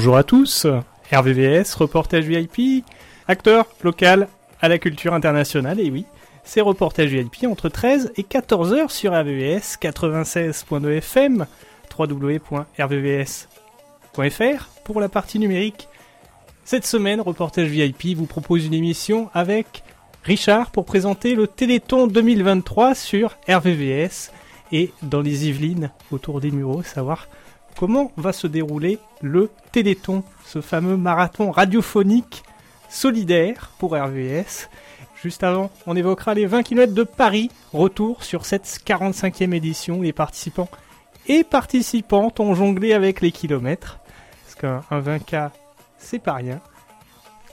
Bonjour à tous, RVVS, reportage VIP, acteur local à la culture internationale, et oui, c'est reportage VIP entre 13 et 14 heures sur RVVS 96.2 FM, www.rvvs.fr pour la partie numérique. Cette semaine, reportage VIP vous propose une émission avec Richard pour présenter le Téléthon 2023 sur RVVS et dans les Yvelines autour des Mureaux, savoir comment va se dérouler le Téléthon, ce fameux marathon radiophonique solidaire pour RVS. Juste avant, on évoquera les 20 km de Paris, retour sur cette 45e édition. Les participants et participantes ont jonglé avec les kilomètres, parce qu'un 20K, c'est pas rien.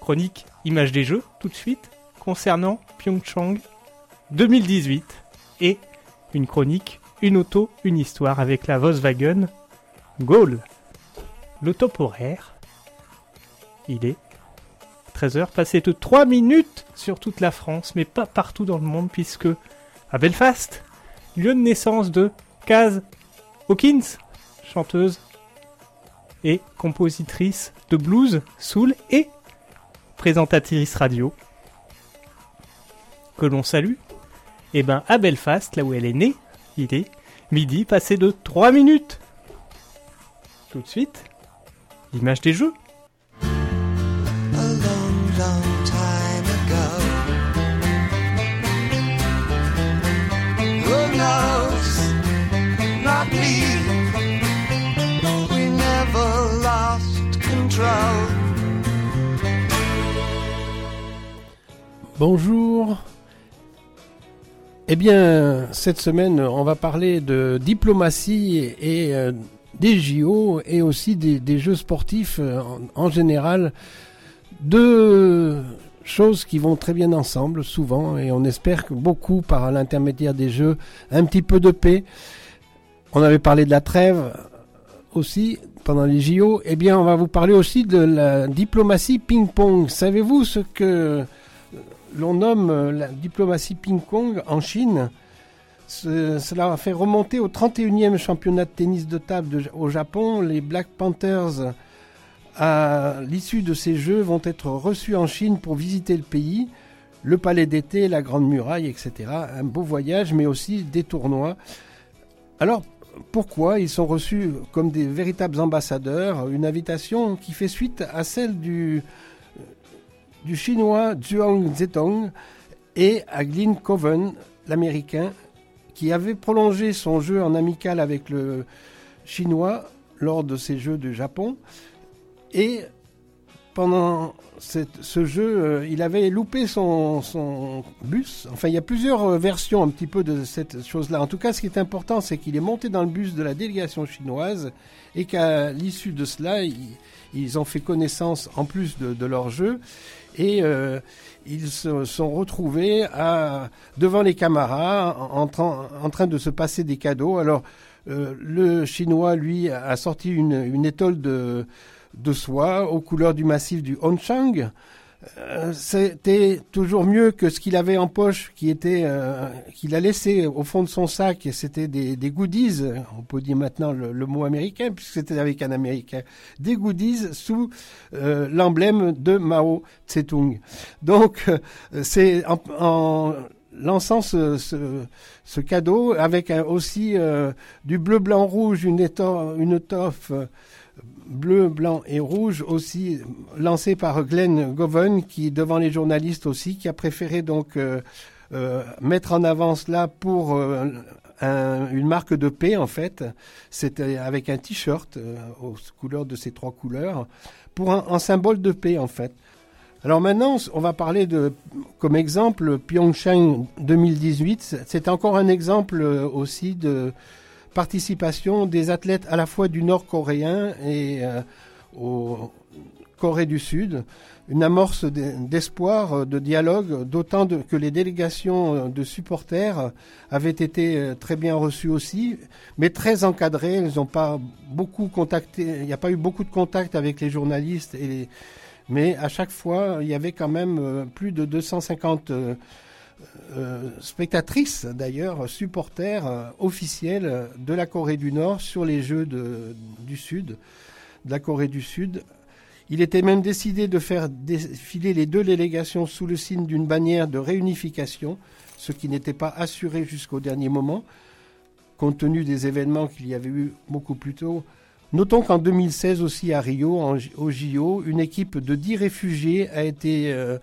Chronique image des jeux, tout de suite, concernant Pyeongchang 2018, et une chronique, une auto, une histoire avec la Volkswagen Gaulle. Le top horaire, il est 13h, passé de 3 minutes sur toute la France, mais pas partout dans le monde, puisque à Belfast, lieu de naissance de Kaz Hawkins, chanteuse et compositrice de blues, soul et présentatrice radio, que l'on salue. Et ben à Belfast, là où elle est née, il est midi passé de 3 minutes tout de suite, l'image des jeux. Bonjour. Eh bien, cette semaine, on va parler de diplomatie et, euh, des JO et aussi des, jeux sportifs euh, en, général. Deux choses qui vont très bien ensemble souvent et on espère que beaucoup par l'intermédiaire des jeux, un petit peu de paix. On avait parlé de la trêve aussi pendant les JO. Eh bien, on va vous parler aussi de la diplomatie ping-pong. Savez-vous ce que l'on nomme la diplomatie ping-pong en Chine? Cela fait remonter au 31e championnat de tennis de table au Japon. Les Black Panthers, à l'issue de ces Jeux, vont être reçus en Chine pour visiter le pays, le palais d'été, la Grande Muraille, etc. Un beau voyage, mais aussi des tournois. Alors, pourquoi ils sont reçus comme des véritables ambassadeurs? Une invitation qui fait suite à celle du, du chinois Zhuang Zetong et à Glyn Coven, l'américain, qui avait prolongé son jeu en amical avec le chinois lors de ses jeux du Japon. Et pendant ce jeu, euh, il avait loupé son, bus. Enfin, il y a plusieurs euh, versions un petit peu de cette chose-là. En tout cas, ce qui est important, c'est qu'il est monté dans le bus de la délégation chinoise et qu'à l'issue de cela, ils, ont fait connaissance en plus de, leur jeu. Et euh, ils se sont retrouvés devant les camarades en, train de se passer des cadeaux. Alors, euh, le Chinois, lui, a sorti une, étole de, soie aux couleurs du massif du Hongchang. Euh, c'était toujours mieux que ce qu'il avait en poche, qui était euh, qu'il a laissé au fond de son sac. C'était des, goodies. On peut dire maintenant le, mot américain puisque c'était avec un américain. Des goodies sous euh, l'emblème de Mao Tse-tung. Donc c'est en, lançant ce, cadeau avec aussi du bleu blanc rouge, une étoffe, une étoffe bleu, blanc et rouge aussi lancé par Glenn Govan qui devant les journalistes aussi qui a préféré donc euh, euh, mettre en avant cela pour euh, une marque de paix en fait. C'était avec un t-shirt aux couleurs de ces trois couleurs pour un, symbole de paix en fait. Alors maintenant, on va parler de, comme exemple, Pyeongchang 2018. C'est encore un exemple aussi de, participation des athlètes à la fois du nord-coréen et euh, au Corée du Sud, une amorce d'espoir, de dialogue, d'autant que les délégations de supporters avaient été très bien reçues aussi, mais très encadrées. Elles n'ont pas beaucoup contacté, il n'y a pas eu beaucoup de contact avec les journalistes, mais à chaque fois, il y avait quand même plus de 250 euh, spectatrice d'ailleurs, supporter euh, officielle de la Corée du Nord sur les Jeux du Sud, de la Corée du Sud. Il était même décidé de faire défiler les deux délégations sous le signe d'une bannière de réunification, ce qui n'était pas assuré jusqu'au dernier moment, compte tenu des événements qu'il y avait eu beaucoup plus tôt. Notons qu'en 2016 aussi à Rio, au JO, une équipe de dix réfugiés a été euh,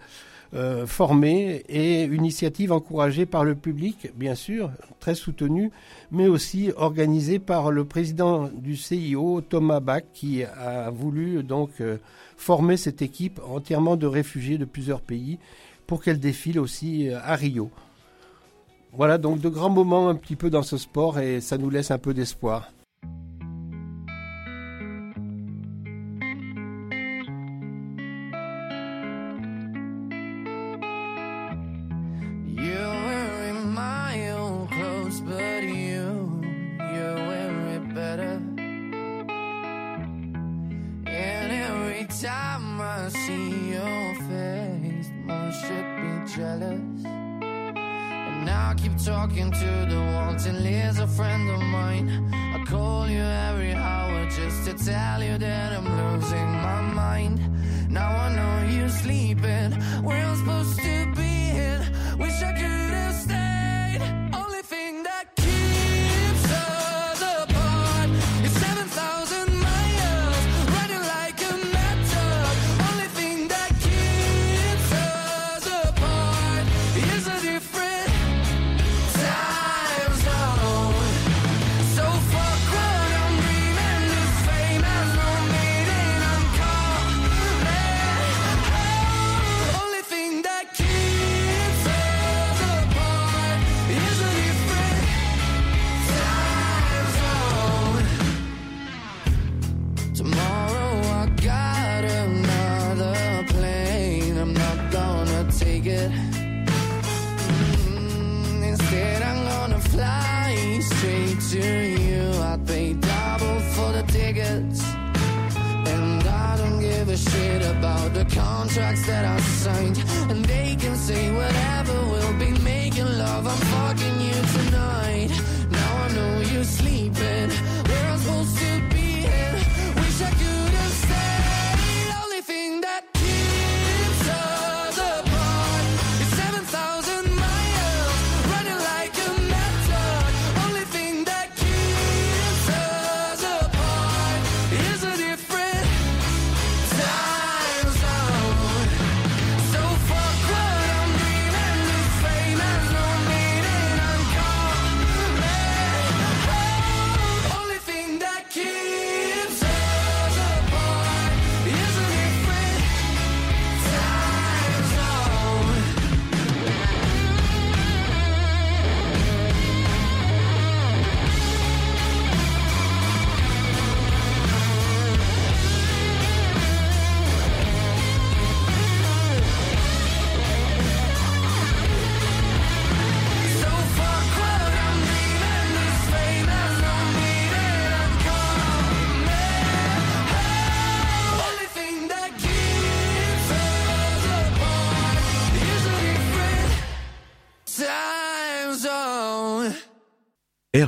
euh, formée et une initiative encouragée par le public, bien sûr, très soutenue, mais aussi organisée par le président du CIO, Thomas Bach, qui a voulu donc euh, former cette équipe entièrement de réfugiés de plusieurs pays pour qu'elle défile aussi euh, à Rio. Voilà donc de grands moments un petit peu dans ce sport et ça nous laisse un peu d'espoir.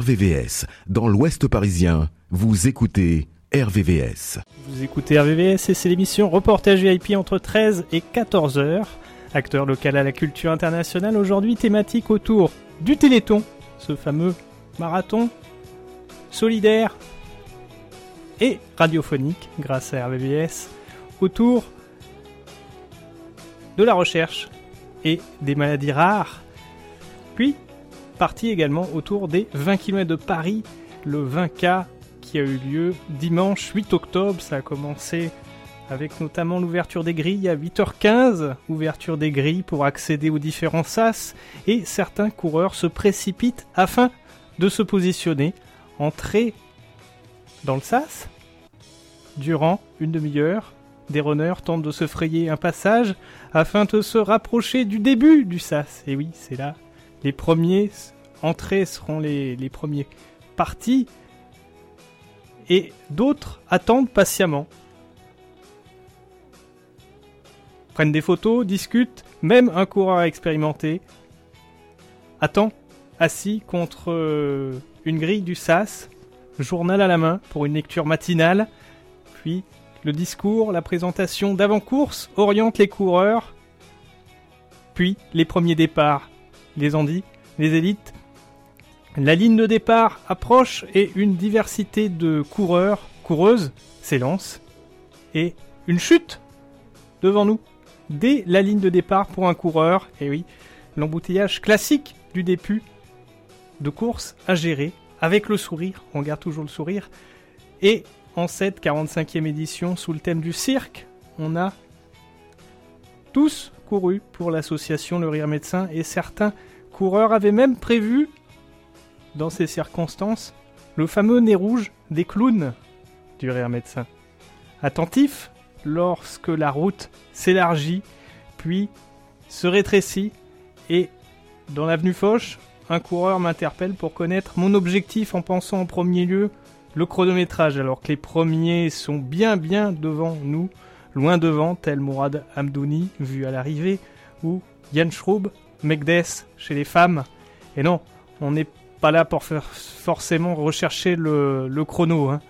RVVS. Dans l'Ouest parisien, vous écoutez RVVS. Vous écoutez RVVS et c'est l'émission Reportage VIP entre 13 et 14 heures. Acteur local à la culture internationale, aujourd'hui thématique autour du Téléthon, ce fameux marathon solidaire et radiophonique grâce à RVVS, autour de la recherche et des maladies rares. Puis partie également autour des 20 km de Paris, le 20K qui a eu lieu dimanche 8 octobre. Ça a commencé avec notamment l'ouverture des grilles à 8h15, ouverture des grilles pour accéder aux différents sas, et certains coureurs se précipitent afin de se positionner, entrer dans le sas, durant une demi-heure, des runners tentent de se frayer un passage afin de se rapprocher du début du sas. Et oui, c'est là. Les premiers entrées seront les, les premiers partis. Et d'autres attendent patiemment. Prennent des photos, discutent, même un coureur expérimenté attend assis contre euh, une grille du SAS, journal à la main pour une lecture matinale, puis le discours, la présentation d'avant-course oriente les coureurs, puis les premiers départs, les andis, les élites. La ligne de départ approche et une diversité de coureurs, coureuses s'élance, et une chute devant nous, dès la ligne de départ pour un coureur, et oui, l'embouteillage classique du début de course à gérer. Avec le sourire, on garde toujours le sourire, et en cette 45e édition sous le thème du cirque, on a tous couru pour l'association Le Rire Médecin et certains coureurs avaient même prévu, dans ces circonstances, le fameux nez rouge des clowns du Rire Médecin. Attentif, lorsque la route s'élargit, puis se rétrécit, et dans l'avenue Foch, un coureur m'interpelle pour connaître mon objectif en pensant en premier lieu le chronométrage, alors que les premiers sont bien bien devant nous, loin devant, tel Mourad Hamdouni vu à l'arrivée, ou Yann Schroub, Megdes chez les femmes. Et non, on n'est pas là pour faire forcément rechercher le, chrono, hein.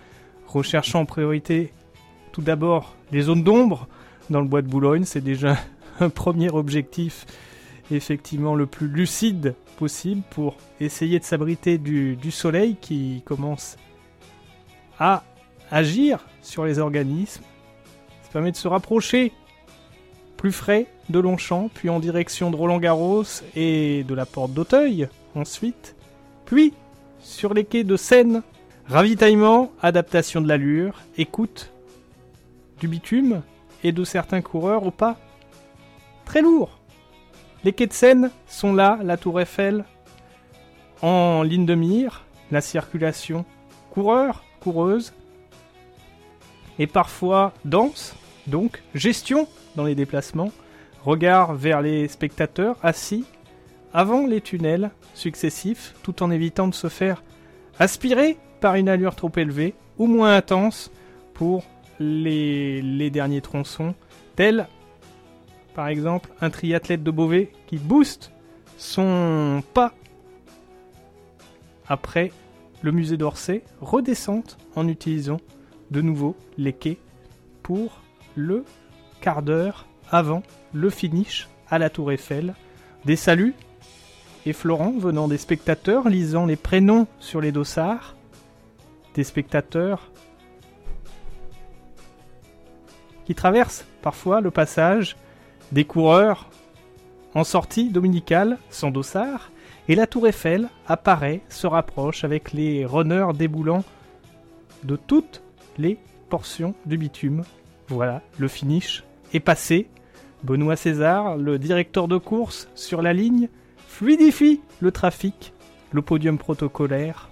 recherchant en priorité tout d'abord les zones d'ombre dans le bois de Boulogne, c'est déjà un premier objectif effectivement le plus lucide possible pour essayer de s'abriter du, du, soleil qui commence à agir sur les organismes. Ça permet de se rapprocher plus frais de Longchamp, puis en direction de Roland Garros et de la porte d'Auteuil ensuite, puis sur les quais de Seine, ravitaillement, adaptation de l'allure, écoute du bitume et de certains coureurs au pas très lourd. Les quais de Seine sont là, la tour Eiffel en ligne de mire, la circulation coureur, coureuse, et parfois dense, donc gestion dans les déplacements, regard vers les spectateurs assis avant les tunnels successifs, tout en évitant de se faire aspirer par une allure trop élevée ou moins intense pour les, les derniers tronçons, tels par exemple un triathlète de Beauvais qui booste son pas après le musée d'Orsay, redescente en utilisant de nouveau les quais pour le quart d'heure avant le finish à la Tour Eiffel. Des saluts et Florent venant des spectateurs lisant les prénoms sur les dossards. Des spectateurs qui traversent parfois le passage des coureurs en sortie dominicale sans dossard, et la tour Eiffel apparaît, se rapproche avec les runners déboulant de toutes les portions du bitume. Voilà, le finish est passé. Benoît César, le directeur de course sur la ligne, fluidifie le trafic. Le podium protocolaire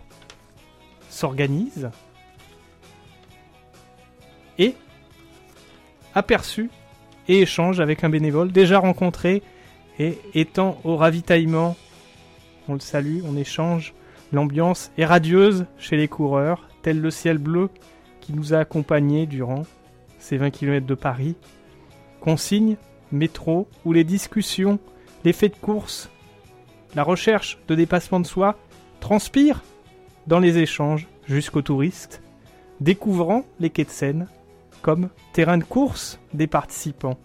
s'organise et aperçu et échange avec un bénévole déjà rencontré et étant au ravitaillement, on le salue, on échange. L'ambiance est radieuse chez les coureurs, tel le ciel bleu qui nous a accompagnés durant ces 20 km de Paris. Consignes, métro, ou les discussions, les faits de course, la recherche de dépassement de soi transpire dans les échanges jusqu'aux touristes, découvrant les quais de Seine, comme terrain de course des participants,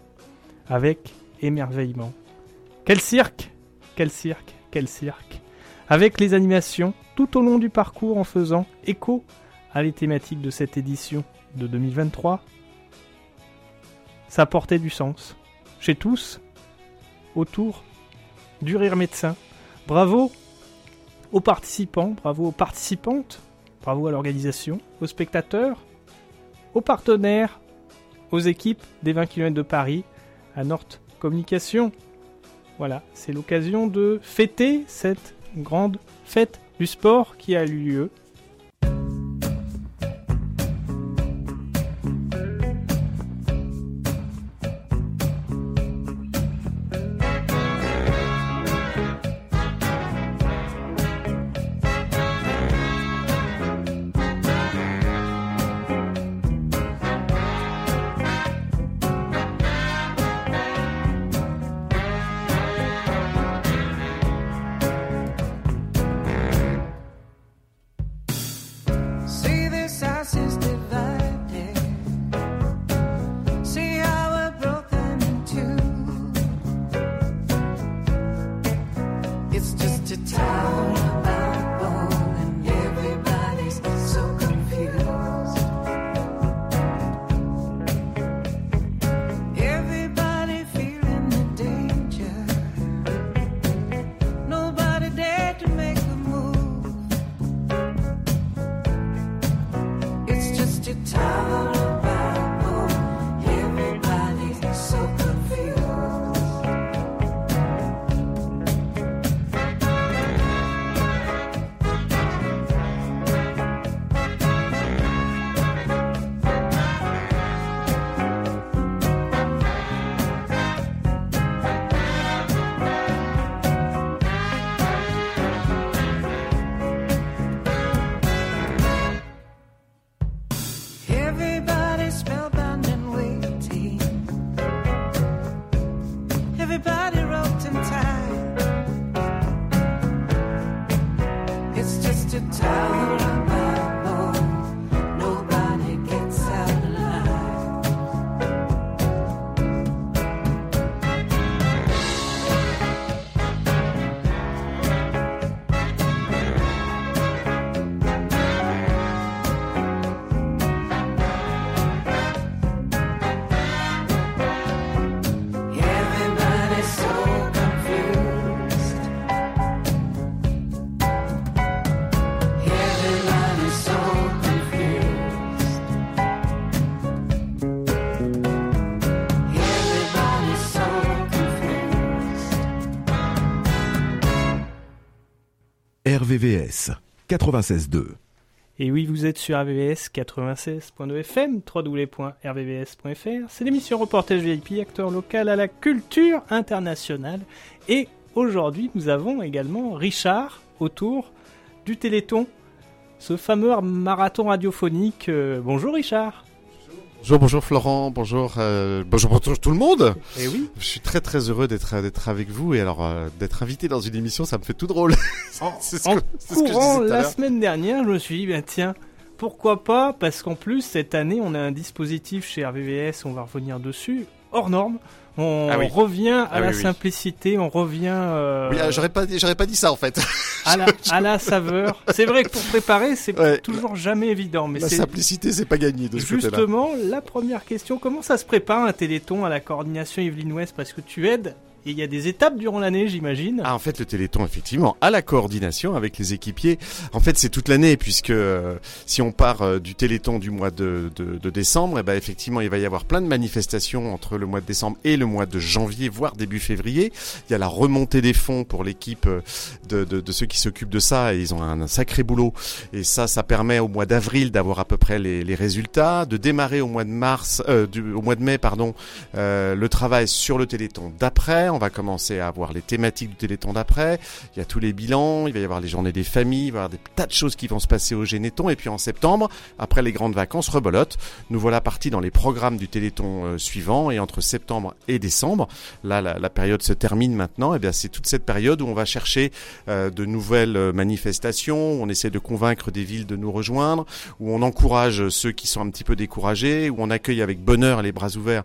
avec émerveillement. Quel cirque Quel cirque Quel cirque Avec les animations tout au long du parcours en faisant écho à les thématiques de cette édition de 2023. Ça portait du sens. Chez tous, autour du rire médecin. Bravo aux participants, bravo aux participantes, bravo à l'organisation, aux spectateurs, aux partenaires, aux équipes des 20 km de Paris, à Nord Communication. Voilà, c'est l'occasion de fêter cette grande fête du sport qui a eu lieu RVVS 96.2. Et oui, vous êtes sur RVVS 96.2 FM, www.rvvs.fr. C'est l'émission Reportage VIP, acteur local à la culture internationale. Et aujourd'hui, nous avons également Richard autour du Téléthon, ce fameux marathon radiophonique. Euh, bonjour Richard. Bonjour, bonjour Florent, bonjour, euh, bonjour, bonjour tout le monde. Et oui. Je suis très très heureux d'être d'être avec vous et alors euh, d'être invité dans une émission, ça me fait tout drôle. En, C'est ce en que- ce courant la semaine dernière, je me suis dit, ben tiens, pourquoi pas Parce qu'en plus, cette année, on a un dispositif chez RVVS, on va revenir dessus, hors norme. On Ah oui. revient à Ah la oui, oui. simplicité, on revient euh, Oui, ah, j'aurais pas dit- j'aurais pas dit ça en fait. à, la, à la saveur. C'est vrai que pour préparer, c'est Ouais. toujours jamais évident. Mais La c'est simplicité, c'est pas gagné de ce côté-là. justement la première question. Comment ça se prépare un téléthon à la coordination Yveline Ouest Parce que tu aides, il y a des étapes durant l'année, j'imagine. Ah, en fait, le Téléthon, effectivement, à la coordination avec les équipiers. En fait, c'est toute l'année, puisque euh, si on part euh, du Téléthon du mois de, de, décembre, eh ben, effectivement, il va y avoir plein de manifestations entre le mois de décembre et le mois de janvier, voire début février. Il y a la remontée des fonds pour l'équipe euh, de, de, ceux qui s'occupent de ça, et ils ont un, sacré boulot. Et ça, ça permet au mois d'avril d'avoir à peu près les, résultats, de démarrer au mois de mars, au mois de mai, pardon, le travail sur le Téléthon d'après. On va commencer à avoir les thématiques du Téléthon d'après. Il y a tous les bilans, il va y avoir les journées des familles, il va y avoir des tas de choses qui vont se passer au Généton. Et puis en septembre, après les grandes vacances, rebolote. Nous voilà partis dans les programmes du Téléthon euh, suivant. Et entre septembre et décembre, là, la, période se termine maintenant. Et bien, c'est toute cette période où on va chercher euh, de nouvelles euh, manifestations. On essaie de convaincre des villes de nous rejoindre, où on encourage ceux qui sont un petit peu découragés, où on accueille avec bonheur les bras ouverts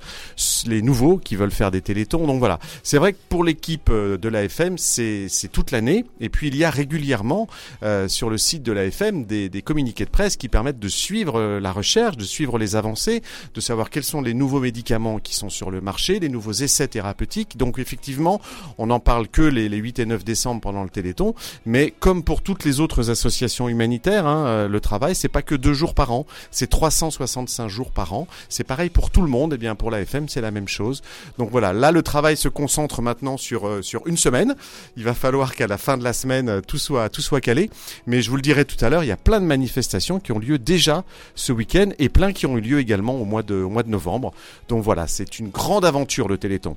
les nouveaux qui veulent faire des télétons. Donc voilà, vrai que pour l'équipe euh, de l'AFM, c'est c'est toute l'année. Et puis il y a régulièrement euh, sur le site de l'AFM des, communiqués de presse qui permettent de suivre euh, la recherche, de suivre les avancées, de savoir quels sont les nouveaux médicaments qui sont sur le marché, les nouveaux essais thérapeutiques. Donc effectivement, on n'en parle que les, les 8 et 9 décembre pendant le Téléthon. Mais comme pour toutes les autres associations humanitaires, hein, le travail, c'est pas que deux jours par an, c'est 365 jours par an. C'est pareil pour tout le monde. Et bien pour l'AFM, c'est la même chose. Donc voilà, là le travail se concentre maintenant sur euh, sur une semaine. Il va falloir qu'à la fin de la semaine euh, tout soit tout soit calé. Mais je vous le dirai tout à l'heure, il y a plein de manifestations qui ont lieu déjà ce week-end et plein qui ont eu lieu également au mois de au mois de novembre. Donc voilà, c'est une grande aventure le Téléthon.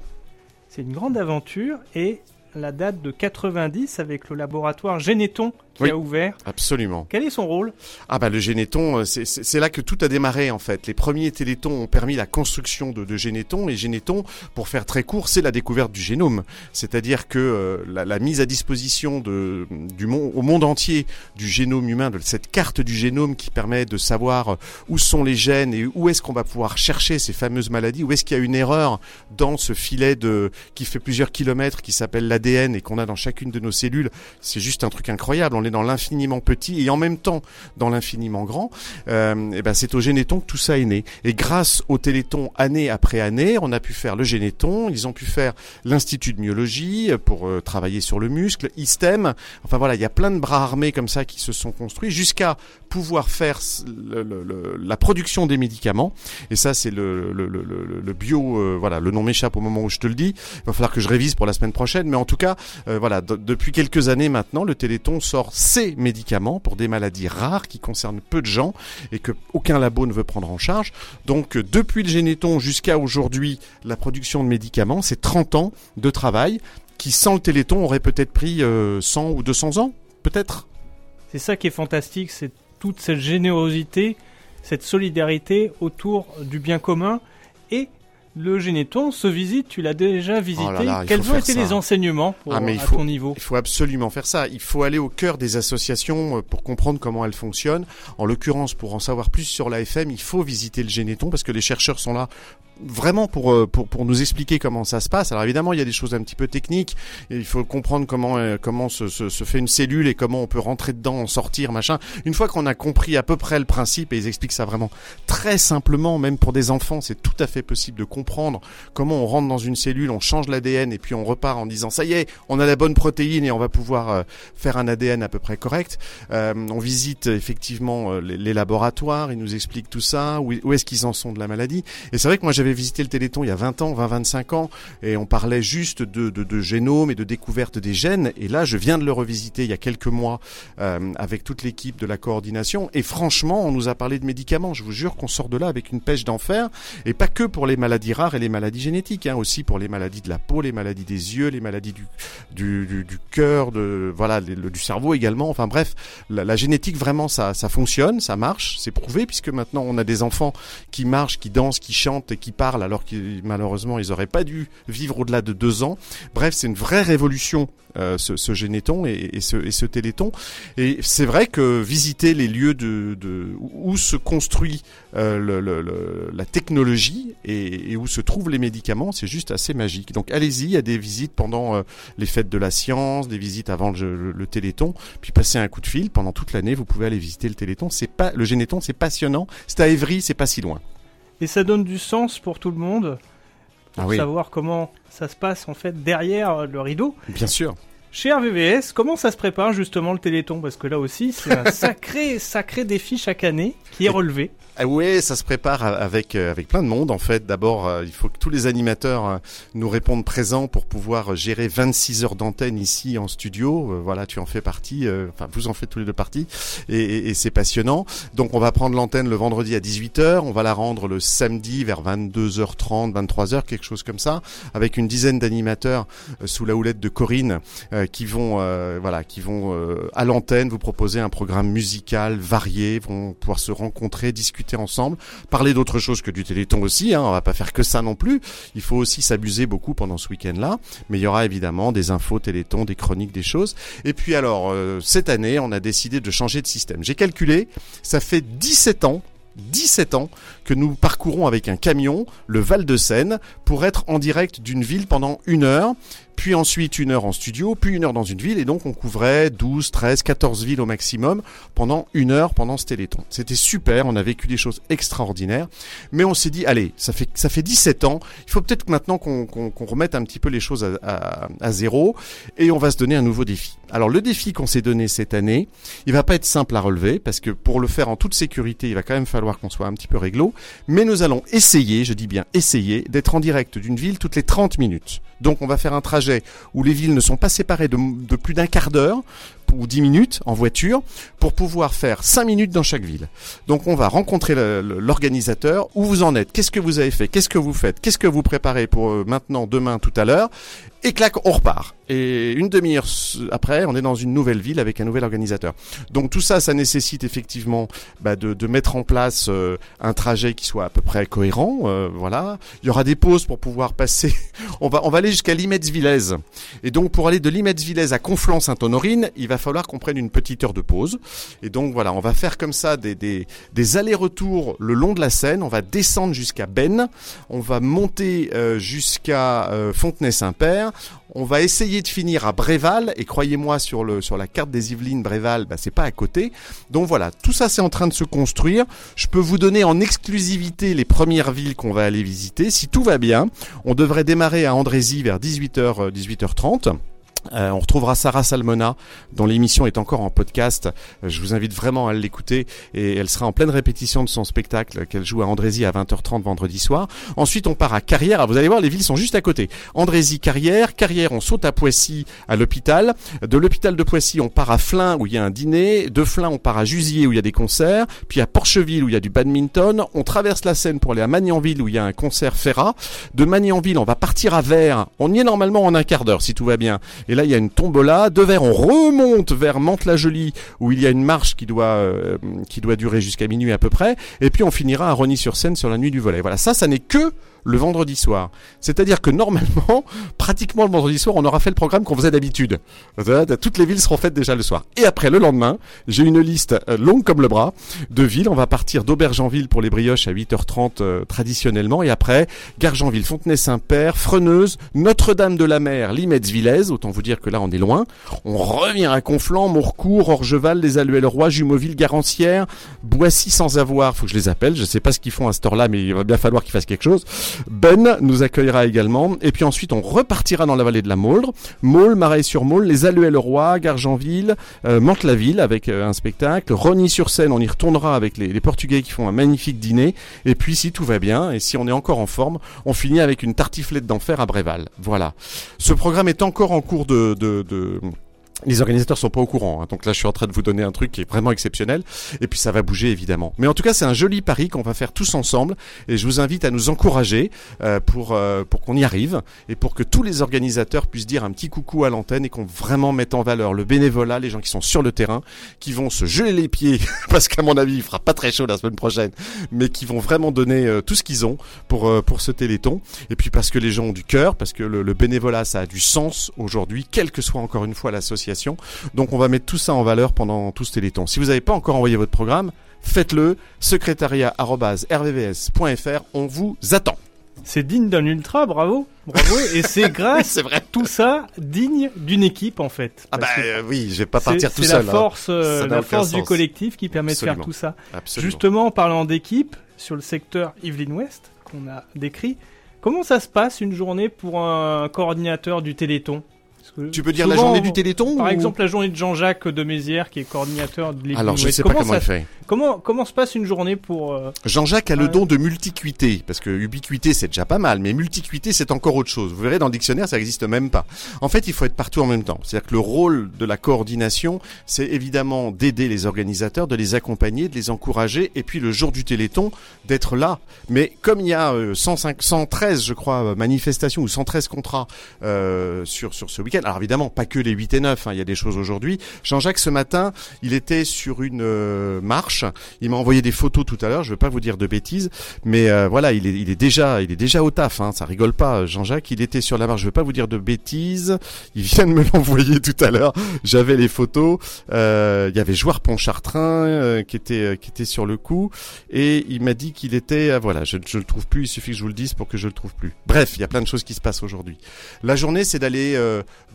C'est une grande aventure et la date de 90 avec le laboratoire Généton qui Oui. a ouvert. Absolument. Quel est son rôle? Ah bah le Généton, euh, c'est- là que tout a démarré en fait. Les premiers télétons ont permis la construction de, de Généton et Généton, pour faire très court, c'est la découverte du génome. C'est-à-dire que euh, la, la mise à disposition de, du monde, au monde entier du génome humain, de cette carte du génome qui permet de savoir euh, où sont les gènes et où est-ce qu'on va pouvoir chercher ces fameuses maladies, où est-ce qu'il y a une erreur dans ce filet de qui fait plusieurs kilomètres, qui s'appelle l'ADN et qu'on a dans chacune de nos cellules. C'est juste un truc incroyable. On dans l'infiniment petit et en même temps dans l'infiniment grand. Euh, et ben c'est au Généton que tout ça est né. Et grâce au Téléthon année après année, on a pu faire le Généton. Ils ont pu faire l'Institut de myologie pour euh, travailler sur le muscle, ISTEM. Enfin voilà, il y a plein de bras armés comme ça qui se sont construits jusqu'à pouvoir faire le- le- le- la production des médicaments. Et ça, c'est le, bio. euh, voilà, le nom m'échappe au moment où je te le dis. Il va falloir que je révise pour la semaine prochaine. Mais en tout cas, euh, voilà, de- depuis quelques années maintenant, le Téléthon sort ces médicaments pour des maladies rares qui concernent peu de gens et que aucun labo ne veut prendre en charge. Donc, euh, depuis le Généton jusqu'à aujourd'hui, la production de médicaments, c'est 30 ans de travail qui, sans le Téléthon, aurait peut-être pris euh, 100 ou 200 ans, peut-être. C'est ça qui est fantastique, c'est toute cette générosité, cette solidarité autour du bien commun. Et le Généton se visite, tu l'as déjà visité. Oh là là, il Quels ont été ça. les enseignements pour, Ah, mais il à faut- ton niveau Il faut absolument faire ça. Il faut aller au cœur des associations euh, pour comprendre comment elles fonctionnent. En l'occurrence, pour en savoir plus sur l'AFM, il faut visiter le Généton parce que les chercheurs sont là vraiment pour, euh, pour, pour nous expliquer comment ça se passe. Alors évidemment, il y a des choses un petit peu techniques. Il faut comprendre comment, euh, comment se, se, se fait une cellule et comment on peut rentrer dedans, en sortir, machin. Une fois qu'on a compris à peu près le principe, et ils expliquent ça vraiment très simplement, même pour des enfants, c'est tout à fait possible de comprendre comment on rentre dans une cellule, on change l'ADN et puis on repart en disant ça y est, on a la bonne protéine et on va pouvoir euh, faire un ADN à peu près correct. Euh, on visite effectivement les, les laboratoires, ils nous expliquent tout ça, où, où est-ce qu'ils en sont de la maladie. Et c'est vrai que moi j'avais j'avais visité le Téléthon il y a 20 ans, 20-25 ans, et on parlait juste de, génome et de découverte des gènes. Et là, je viens de le revisiter il y a quelques mois euh, avec toute l'équipe de la coordination. Et franchement, on nous a parlé de médicaments. Je vous jure qu'on sort de là avec une pêche d'enfer. Et pas que pour les maladies rares et les maladies génétiques, hein, aussi pour les maladies de la peau, les maladies des yeux, les maladies du, cœur, de, voilà, du cerveau également. Enfin bref, la, génétique vraiment, ça fonctionne, ça marche, c'est prouvé puisque maintenant on a des enfants qui marchent, qui dansent, qui chantent et qui parlent alors que malheureusement ils auraient pas dû vivre au-delà de deux ans. Bref, c'est une vraie révolution euh, ce, généton et, ce, et ce téléthon. Et c'est vrai que visiter les lieux de, où se construit euh, la technologie et, où se trouvent les médicaments, c'est juste assez magique. Donc allez-y, il y a des visites pendant euh, les fêtes de la science, des visites avant le téléthon, puis passez un coup de fil pendant toute l'année, vous pouvez aller visiter le téléthon. C'est pas le généton, c'est passionnant. C'est à Évry, c'est pas si loin. Et ça donne du sens pour tout le monde, pour Ah oui. savoir comment ça se passe en fait derrière le rideau. Bien sûr. Chez RVVS, comment ça se prépare justement le Téléthon? Parce que là aussi, c'est un sacré, sacré défi chaque année qui est relevé. Ah ouais, ça se prépare avec euh, avec plein de monde en fait. D'abord, euh, il faut que tous les animateurs euh, nous répondent présents pour pouvoir gérer 26 heures d'antenne ici en studio. Voilà, tu en fais partie. Enfin, vous en faites tous les deux partie, et, et- et c'est passionnant. Donc, on va prendre l'antenne le vendredi à 18h. On va la rendre le samedi vers 22h30, 23h, quelque chose comme ça, avec une dizaine d'animateurs sous la houlette de Corinne qui vont euh, voilà, qui vont euh, à l'antenne vous proposer un programme musical varié, vont pouvoir se rencontrer, ensemble, parler d'autre chose que du Téléthon aussi. Hein, on va pas faire que ça non plus. Il faut aussi s'abuser beaucoup pendant ce week-end-là. Mais il y aura évidemment des infos Téléthon, des chroniques, des choses. Et puis alors euh, cette année, on a décidé de changer de système. J'ai calculé, ça fait 17 ans. 17 ans que nous parcourons avec un camion le Val de Seine pour être en direct d'une ville pendant une heure puis ensuite une heure en studio, puis une heure dans une ville, et donc on couvrait 12, 13, 14 villes au maximum pendant une heure pendant ce téléthon. C'était super, on a vécu des choses extraordinaires, mais on s'est dit, allez, ça fait, ça fait 17 ans, il faut peut-être maintenant qu'on remette un petit peu les choses à, à- à zéro, et on va se donner un nouveau défi. Alors le défi qu'on s'est donné cette année, il va pas être simple à relever, parce que pour le faire en toute sécurité, il va quand même falloir qu'on soit un petit peu réglo, mais nous allons essayer, je dis bien essayer, d'être en direct d'une ville toutes les 30 minutes. Donc on va faire un trajet où les villes ne sont pas séparées de, plus d'un quart d'heure ou 10 minutes en voiture pour pouvoir faire 5 minutes dans chaque ville. Donc on va rencontrer l'organisateur, où vous en êtes, qu'est-ce que vous avez fait, qu'est-ce que vous faites, qu'est-ce que vous préparez pour euh, maintenant, demain, tout à l'heure, et clac, on repart. Et une demi-heure après, on est dans une nouvelle ville avec un nouvel organisateur. Donc tout ça, ça nécessite effectivement bah, de, de mettre en place euh, un trajet qui soit à peu près cohérent. euh, voilà, il y aura des pauses pour pouvoir passer. on va on va aller jusqu'à Limets-Villez. Et donc pour aller de Limets-Villez à Conflans-Sainte-Honorine, il va falloir qu'on prenne une petite heure de pause. Et donc voilà, on va faire comme ça des allers-retours le long de la Seine. On va descendre jusqu'à Ben. On va monter euh, jusqu'à euh, Fontenay-Saint-Père. On va essayer de finir à Bréval et croyez-moi sur la carte des Yvelines Bréval, bah, c'est pas à côté. Donc voilà, tout ça c'est en train de se construire. Je peux vous donner en exclusivité les premières villes qu'on va aller visiter. Si tout va bien, on devrait démarrer à Andrézy vers 18h 18h30. Euh, on retrouvera Sarah Salmona, dont l'émission est encore en podcast. Euh, Je vous invite vraiment à l'écouter et elle sera en pleine répétition de son spectacle qu'elle joue à Andrézy à 20h30 vendredi soir. Ensuite, on part à Carrière. Alors, vous allez voir, les villes sont juste à côté. Andrézy, Carrière. Carrière, on saute à Poissy, à l'hôpital. De l'hôpital de Poissy, on part à Flins où il y a un dîner. De Flins, on part à Jusier où il y a des concerts. Puis à Porcheville où il y a du badminton. On traverse la Seine pour aller à Magnanville où il y a un concert Ferrat. De Magnanville, on va partir à Vers. On y est normalement en un quart d'heure si tout va bien. Là, il y a une tombola. De Vers, on remonte vers Mantes-la-Jolie où il y a une marche qui doit euh, qui doit durer jusqu'à minuit à peu près. Et puis on finira à Rony-sur-Seine sur la nuit du volet. Voilà, ça, ça n'est que le vendredi soir. C'est-à-dire que normalement, pratiquement le vendredi soir, on aura fait le programme qu'on faisait d'habitude. Toutes les villes seront faites déjà le soir. Et après, le lendemain, j'ai une liste euh, longue comme le bras de villes. On va partir d'Aubergenville pour les brioches à 8h30 euh, traditionnellement. Et après, Gargenville, Fontenay-Saint-Père, Freneuse, Notre-Dame-de-la-Mer, Limets-Villez. Autant vous dire que là, on est loin. On revient à Conflans, Mourcourt, Orgeval, Les Alluels-Roi, Jumoville, Garancière, Boissy sans avoir. Faut que je les appelle. Je sais pas ce qu'ils font à cette heure-là, mais il va bien falloir qu'ils fassent quelque chose. Ben nous accueillera également. Et puis ensuite, on repartira dans la vallée de la Mauldre. Maule, Marais-sur-Maule, les Alluets-le-Roi, Gargenville, euh, avec euh, un spectacle. Rogny-sur-Seine, on y retournera avec les, Portugais qui font un magnifique dîner. Et puis, si tout va bien, et si on est encore en forme, on finit avec une tartiflette d'enfer à Bréval. Voilà. Ce programme est encore en cours de les organisateurs sont pas au courant, hein. donc là je suis en train de vous donner un truc qui est vraiment exceptionnel, et puis ça va bouger évidemment. Mais en tout cas c'est un joli pari qu'on va faire tous ensemble, et je vous invite à nous encourager euh, pour euh, pour qu'on y arrive, et pour que tous les organisateurs puissent dire un petit coucou à l'antenne et qu'on vraiment mette en valeur le bénévolat, les gens qui sont sur le terrain, qui vont se geler les pieds, parce qu'à mon avis il fera pas très chaud la semaine prochaine, mais qui vont vraiment donner euh, tout ce qu'ils ont pour pour ce téléthon, et puis parce que les gens ont du cœur, parce que le, le bénévolat ça a du sens aujourd'hui, quelle que soit encore une fois Donc on va mettre tout ça en valeur pendant tout ce téléthon. Si vous n'avez pas encore envoyé votre programme, faites-le. secrétariat@rvvs.fr, on vous attend. C'est digne d'un ultra, bravo, bravo. Et c'est grâce C'est vrai. tout ça digne d'une équipe en fait. Ah bah euh, oui, je vais pas c'est- partir tout c'est seul. la hein. force, euh, la force du collectif qui permet de faire tout ça. Absolument. Justement, en parlant d'équipe, sur le secteur Yvelines Ouest qu'on a décrit, comment ça se passe une journée pour un coordinateur du Téléthon? Tu peux dire la journée du Téléthon Par ou- exemple, la journée de Jean-Jacques de Mézières, qui est coordinateur de l'Yvelines Alors je Ouest. sais pas comment ça il fait. Comment, comment se passe une journée pour... euh, Jean-Jacques a le don de multicuité, parce que ubiquité c'est déjà pas mal, mais multicuité c'est encore autre chose. Vous verrez dans le dictionnaire ça n'existe même pas. En fait il faut être partout en même temps. C'est-à-dire que le rôle de la coordination c'est évidemment d'aider les organisateurs, de les accompagner, de les encourager, et puis le jour du Téléthon d'être là. Mais comme il y a euh, 105, 113 je crois euh, manifestations ou 113 contrats euh, sur, sur ce week-end, alors évidemment pas que les 8 et 9, hein, il y a des choses aujourd'hui. Jean-Jacques ce matin il était sur une euh, marche il m'a envoyé des photos tout à l'heure. Je veux pas vous dire de bêtises, mais euh, voilà, il est, déjà, il est déjà au taf. Hein, ça rigole pas, Jean-Jacques. Il était sur la marche. Je veux pas vous dire de bêtises. Il vient de me l'envoyer tout à l'heure. J'avais les photos. Euh, il y avait Joueur Pontchartrain qui était, qui était sur le coup, et il m'a dit qu'il était. voilà, je, je le trouve plus. Il suffit que je vous le dise pour que je le trouve plus. Bref, il y a plein de choses qui se passent aujourd'hui. La journée, c'est d'aller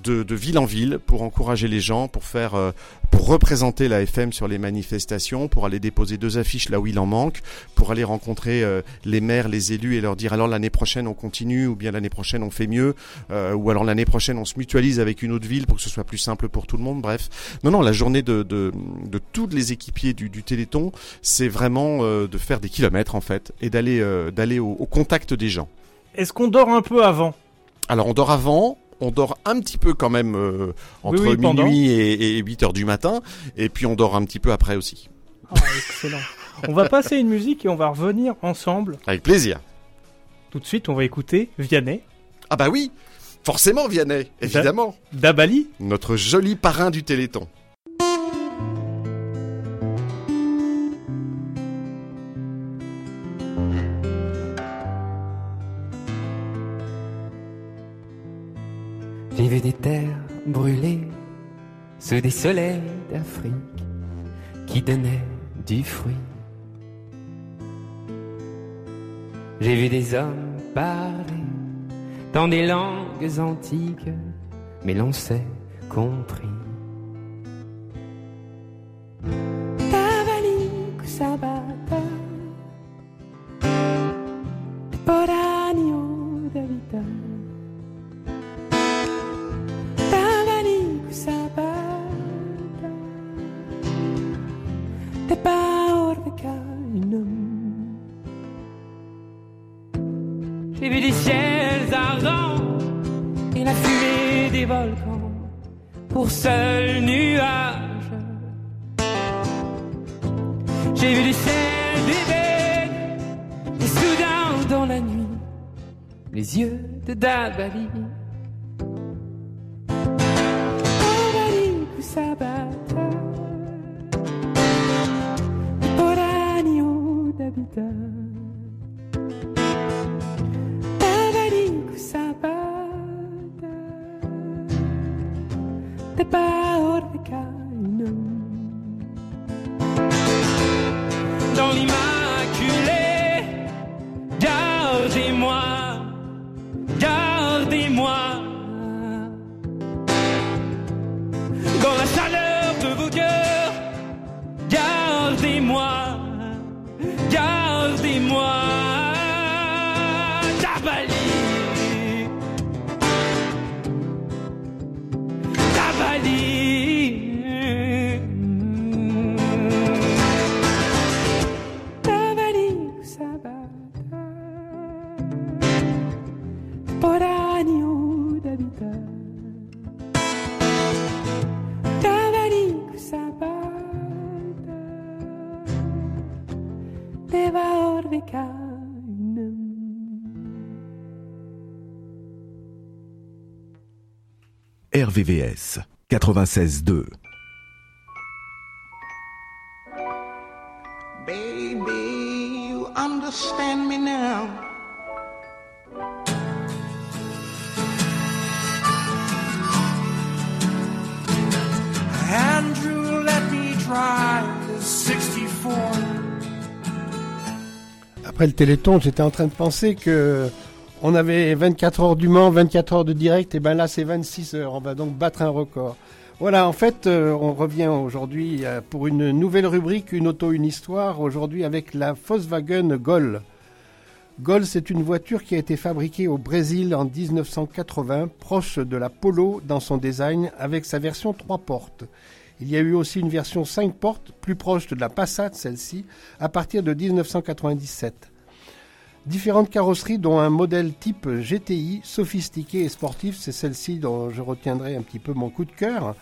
de, de ville en ville pour encourager les gens, pour faire, euh, pour représenter la FM sur les manifestations, pour aller déposer deux affiches là où il en manque, pour aller rencontrer euh, les maires, les élus et leur dire alors l'année prochaine on continue ou bien l'année prochaine on fait mieux euh, ou alors l'année prochaine on se mutualise avec une autre ville pour que ce soit plus simple pour tout le monde. Bref, non non, la journée de de, de tous les équipiers du, du Téléthon, c'est vraiment de faire des kilomètres en fait et d'aller d'aller au, au contact des gens. Est-ce qu'on dort un peu avant? Alors on dort avant, on dort un petit peu quand même euh, entre oui, minuit et, et 8 heures du matin, et puis on dort un petit peu après aussi. Ah, excellent. on va passer une musique et on va revenir ensemble. Avec plaisir. Tout de suite, on va écouter Vianney, Ah bah oui, forcément Vianney, évidemment. Dabali. Notre joli parrain du Téléthon. Vu des terres brûlées sous des soleils d'Afrique qui donnaient du fruit. J'ai vu des hommes parler dans des langues antiques, mais l'on s'est compris. RVVS 96.2. Baby, you understand me now. Andrew, let me drive the 64. Après le Téléthon, j'étais en train de penser que on avait 24 heures du Mans, 24 heures de direct, et ben là c'est 26 heures. On va donc battre un record. Voilà, en fait, euh, on revient aujourd'hui euh, pour une nouvelle rubrique, une auto, une histoire. Aujourd'hui avec la Volkswagen Gol. Gol, c'est une voiture qui a été fabriquée au Brésil en 1980, proche de la Polo dans son design, avec sa version 3 portes. Il y a eu aussi une version 5 portes, plus proche de la Passat, celle-ci, à partir de 1997. Différentes carrosseries, dont un modèle type GTI, sophistiqué et sportif, c'est celle-ci dont je retiendrai un petit peu mon coup de cœur.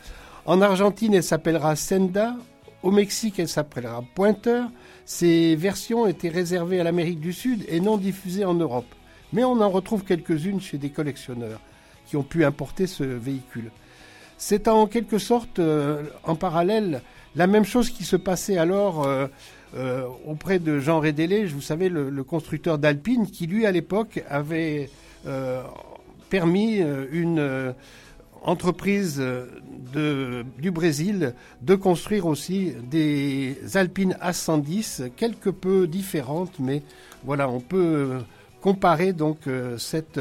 En Argentine, elle s'appellera Senda. Au Mexique, elle s'appellera Pointer. Ces versions étaient réservées à l'Amérique du Sud et non diffusées en Europe. Mais on en retrouve quelques-unes chez des collectionneurs qui ont pu importer ce véhicule. C'est en quelque sorte, euh, en parallèle, la même chose qui se passait alors euh, euh, auprès de Jean Rédélé, vous savez, le, constructeur d'Alpine, qui lui, à l'époque, avait euh, permis euh, une entreprise du Brésil de construire aussi des Alpines A110, quelque peu différentes, mais voilà, on peut comparer donc cette,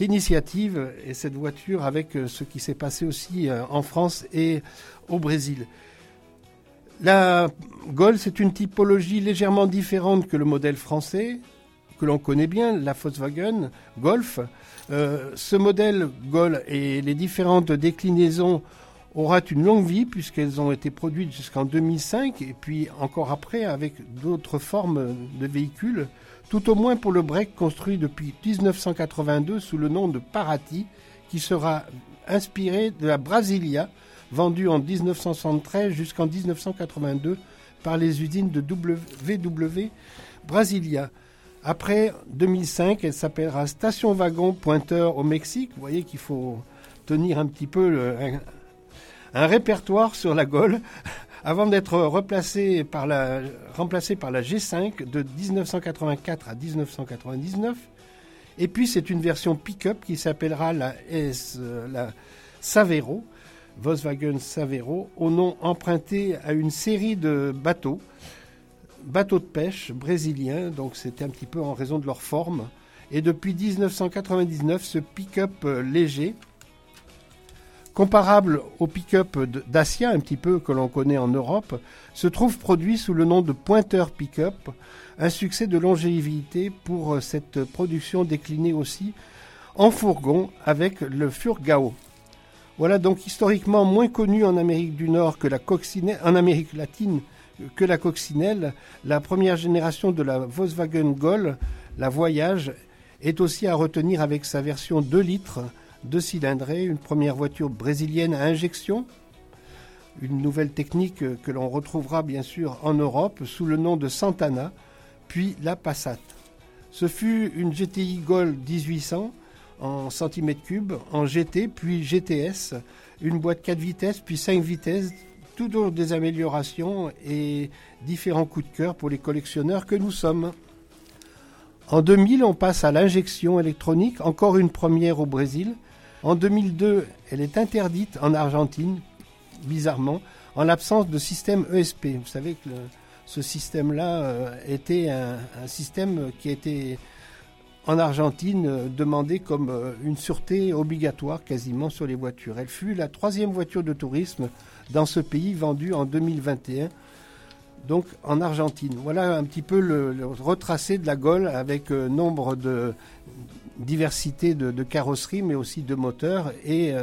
initiative et cette voiture avec ce qui s'est passé aussi en France et au Brésil. La Gol, c'est une typologie légèrement différente que le modèle français, que l'on connaît bien, la Volkswagen Golf. Euh, ce modèle Gol et les différentes déclinaisons aura une longue vie puisqu'elles ont été produites jusqu'en 2005 et puis encore après avec d'autres formes de véhicules, tout au moins pour le break construit depuis 1982 sous le nom de Parati qui sera inspiré de la Brasilia vendue en 1973 jusqu'en 1982 par les usines de VW Brasilia. Après 2005, elle s'appellera Station Wagon Pointeur au Mexique. Vous voyez qu'il faut tenir un petit peu un, répertoire sur la Gaulle avant d'être par la, remplacée par la G5 de 1984 à 1999. Et puis c'est une version pick-up qui s'appellera la, la Savero, Volkswagen Savero, au nom emprunté à une série de bateaux bateaux de pêche brésiliens, donc c'était un petit peu en raison de leur forme. Et depuis 1999, ce pick-up léger, comparable au pick-up Dacia, un petit peu que l'on connaît en Europe, se trouve produit sous le nom de Pointer Pick-up, un succès de longévité pour cette production déclinée aussi en fourgon avec le Furgao. Voilà donc historiquement moins connu en Amérique du Nord que la coccinelle, en Amérique latine que la coccinelle, la première génération de la Volkswagen Gol, la Voyage, est aussi à retenir avec sa version 2 litres, 2 cylindrée, une première voiture brésilienne à injection, une nouvelle technique que l'on retrouvera bien sûr en Europe sous le nom de Santana, puis la Passat. Ce fut une GTI Gol 1800 en centimètres cubes, en GT, puis GTS, une boîte 4 vitesses, puis 5 vitesses, toujours des améliorations et différents coups de cœur pour les collectionneurs que nous sommes. En 2000, on passe à l'injection électronique, encore une première au Brésil. En 2002, elle est interdite en Argentine, bizarrement, en l'absence de système ESP. Vous savez que ce système-là euh, était un, système qui était en Argentine euh, demandé comme euh, une sûreté obligatoire quasiment sur les voitures. Elle fut la troisième voiture de tourisme dans ce pays vendu en 2021. donc en Argentine. Voilà un petit peu le, retracé de la Gaulle avec euh, nombre de diversité de, de carrosseries, mais aussi de moteurs et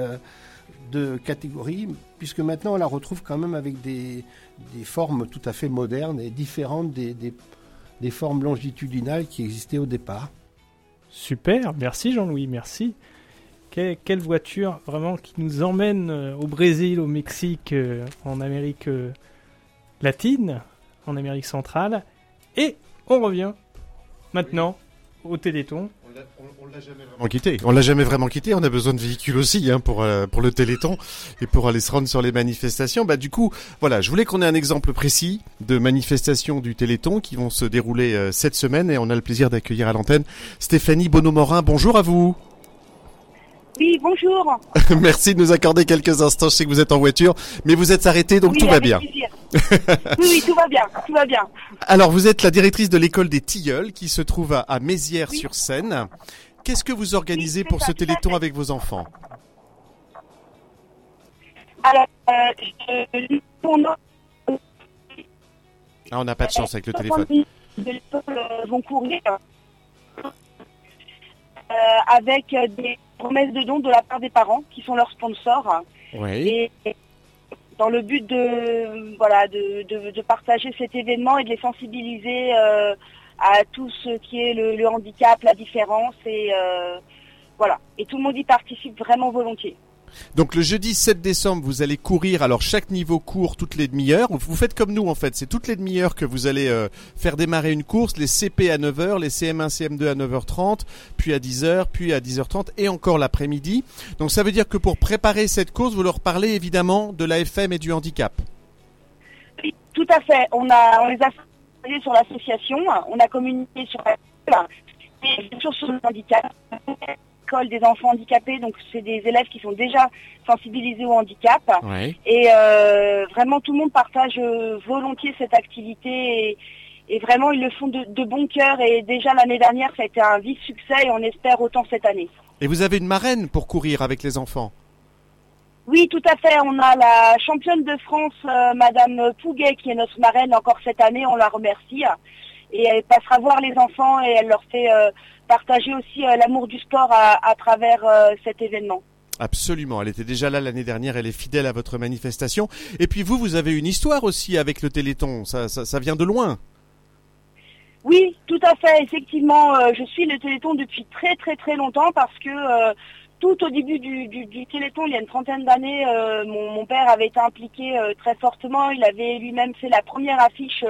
de catégories, puisque maintenant on la retrouve quand même avec des, formes tout à fait modernes et différentes des formes longitudinales qui existaient au départ. Super, merci Jean-Louis, merci. Que- quelle voiture vraiment qui nous emmène euh, au Brésil, au Mexique, euh, en Amérique euh, latine, en Amérique centrale. Et on revient maintenant au Téléthon. On l'a jamais vraiment quitté. On l'a jamais vraiment quitté. On a besoin de véhicules aussi hein, pour euh, pour le Téléthon et pour aller se rendre sur les manifestations. Bah du coup, voilà, je voulais qu'on ait un exemple précis de manifestations du Téléthon qui vont se dérouler euh, cette semaine et on a le plaisir d'accueillir à l'antenne Stéphanie Bonneau-Morin. Bonjour à vous. Oui, bonjour. Merci de nous accorder quelques instants. Je sais que vous êtes en voiture, mais vous êtes arrêté, donc Oui, tout va bien. plaisir. oui, oui, tout va bien, tout va bien. Alors, vous êtes la directrice de l'école des Tilleuls qui se trouve à, à Mézières-sur-Seine. Qu'est-ce que vous organisez Oui, pour ça, ce Téléthon avec vos enfants? Alors, euh, je, Ah, on n'a pas de chance avec le téléphone. 70 de l'école euh, vont courir euh, avec des promesses de dons de la part des parents qui sont leurs sponsors Oui. et dans le but de partager cet événement et de les sensibiliser euh, à tout ce qui est le, le handicap, la différence et euh, voilà et tout le monde y participe vraiment volontiers. Donc le jeudi 7 décembre, vous allez courir. Alors chaque niveau court toutes les demi-heures. Vous faites comme nous en fait. C'est toutes les demi-heures que vous allez euh, faire démarrer une course. Les CP à 9h, les CM1, CM2 à 9h30, puis à 10h, puis à 10h30 et encore l'après-midi. Donc ça veut dire que pour préparer cette course, vous leur parlez évidemment de l'AFM et du handicap. Oui, Tout à fait. On a on les a sur l'association, on a communiqué sur la et sur le handicap. L'école des enfants handicapés, donc c'est des élèves qui sont déjà sensibilisés au handicap. Ouais. Et euh, vraiment, tout le monde partage euh, volontiers cette activité et, et vraiment, ils le font de, de bon cœur. Et déjà l'année dernière, ça a été un vif succès et on espère autant cette année. Et vous avez une marraine pour courir avec les enfants? Oui, tout à fait. On a la championne de France, euh, Madame Pouguet, qui est notre marraine encore cette année. On la remercie. Et elle passera voir les enfants et elle leur fait euh, partager aussi euh, l'amour du sport à, à travers euh, cet événement. Absolument, elle était déjà là l'année dernière, elle est fidèle à votre manifestation. Et puis vous, vous avez une histoire aussi avec le Téléthon, ça, ça, ça vient de loin. Oui, tout à fait. Effectivement, euh, je suis le Téléthon depuis très très très longtemps parce que euh, tout au début du, du, du Téléthon, il y a une trentaine d'années, euh, mon, mon père avait été impliqué très fortement. Il avait lui-même fait la première affiche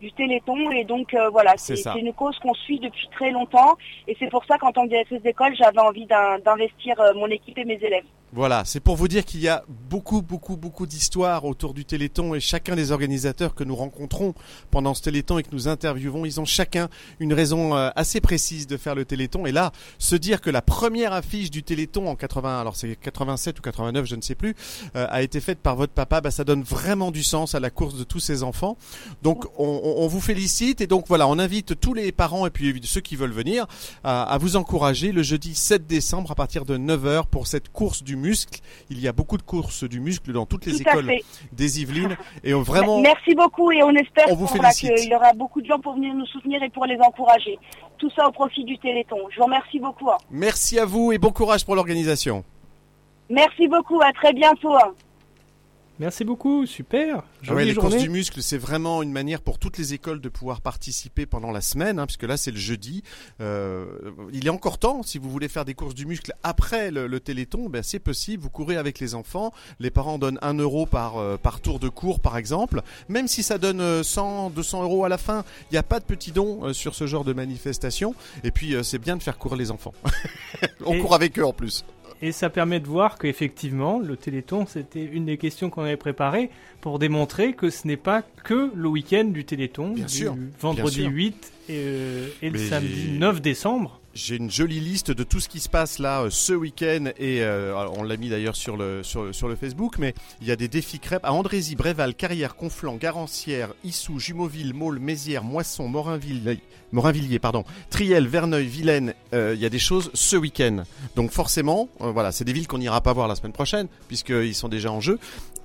du Téléthon. Et donc euh, voilà, C'est une cause qu'on suit depuis très longtemps. Et c'est pour ça qu'en tant que directrice d'école, j'avais envie d'in- d'investir euh, mon équipe et mes élèves. Voilà, c'est pour vous dire qu'il y a beaucoup, beaucoup, beaucoup d'histoires autour du Téléthon et chacun des organisateurs que nous rencontrons pendant ce Téléthon et que nous interviewons, ils ont chacun une raison euh, assez précise de faire le Téléthon. Et là, se dire que la première affiche du Téléthon en 80, alors c'est 87 ou 89, je ne sais plus, euh, a été faite par votre papa, bah, ça donne vraiment du sens à la course de tous ces enfants. Donc on, vous félicite et donc voilà, on invite tous les parents et puis ceux qui veulent venir à, vous encourager le jeudi 7 décembre à partir de 9h pour cette course du muscle. Il y a beaucoup de courses du muscle dans toutes les tout écoles des Yvelines et on vraiment Merci beaucoup et on espère qu'il y aura beaucoup de gens pour venir nous soutenir et pour les encourager. Tout ça au profit du Téléthon. Je vous remercie beaucoup. hein. merci à vous et bon courage pour l'organisation. Merci beaucoup, à très bientôt. Merci beaucoup, super. Ah ouais, les journée. courses du muscle, c'est vraiment une manière pour toutes les écoles de pouvoir participer pendant la semaine, hein, puisque là c'est le jeudi. Euh, il est encore temps, si vous voulez faire des courses du muscle après le, le Téléthon, ben c'est possible. Vous courez avec les enfants, les parents donnent 1 euro par euh, par tour de cours, par exemple. Même si ça donne euh, 100, 200 euros à la fin, il n'y a pas de petits dons euh, sur ce genre de manifestation. Et puis euh, c'est bien de faire courir les enfants. On Et- court avec eux en plus. Et ça permet de voir qu'effectivement, le Téléthon, c'était une des questions qu'on avait préparées pour démontrer que ce n'est pas que le week-end du Téléthon, Bien du sûr, vendredi bien sûr. 8 et, euh, et le samedi j'ai- 9 décembre. J'ai une jolie liste de tout ce qui se passe là euh, ce week-end et euh, on l'a mis d'ailleurs sur le, sur, le Facebook, mais il y a des défis crêpes à Andrézy, Bréval, Carrière, Conflans, Garancière, Issou, Jumoville, Maule, Mézières, Moisson, Morinville, Morinvilliers, pardon, Triel, Verneuil, Vilaine. euh, Il y a des choses ce week-end. Donc forcément, voilà, c'est des villes qu'on n'ira pas voir la semaine prochaine puisqu'ils sont déjà en jeu.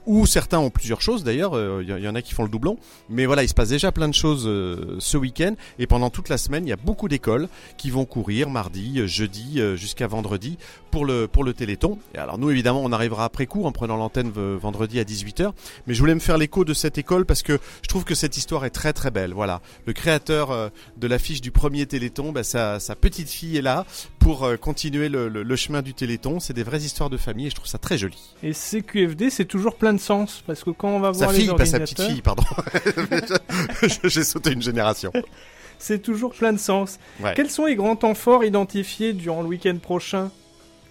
Ou certains ont plusieurs choses d'ailleurs, il y, y en a qui font le doublon. Mais voilà, il se passe déjà plein de choses euh, ce week-end et pendant toute la semaine, il y a beaucoup d'écoles qui vont courir mardi, euh, jeudi euh, jusqu'à vendredi pour le pour le Téléthon. Et alors nous évidemment, on arrivera après coup en prenant l'antenne vendredi à 18h, mais je voulais me faire l'écho de cette école parce que je trouve que cette histoire est très très belle. Voilà, le créateur euh, de l'affiche du premier Téléthon, bah, sa, petite fille est là pour euh, continuer le chemin du Téléthon. C'est des vraies histoires de famille et je trouve ça très joli. Et CQFD, c'est toujours plein de sens parce que quand on va Sa voir fille, les pas sa petite fille, pardon. J'ai sauté une génération. c'est toujours plein de sens. Ouais. Quels sont les grands temps forts identifiés durant le week-end prochain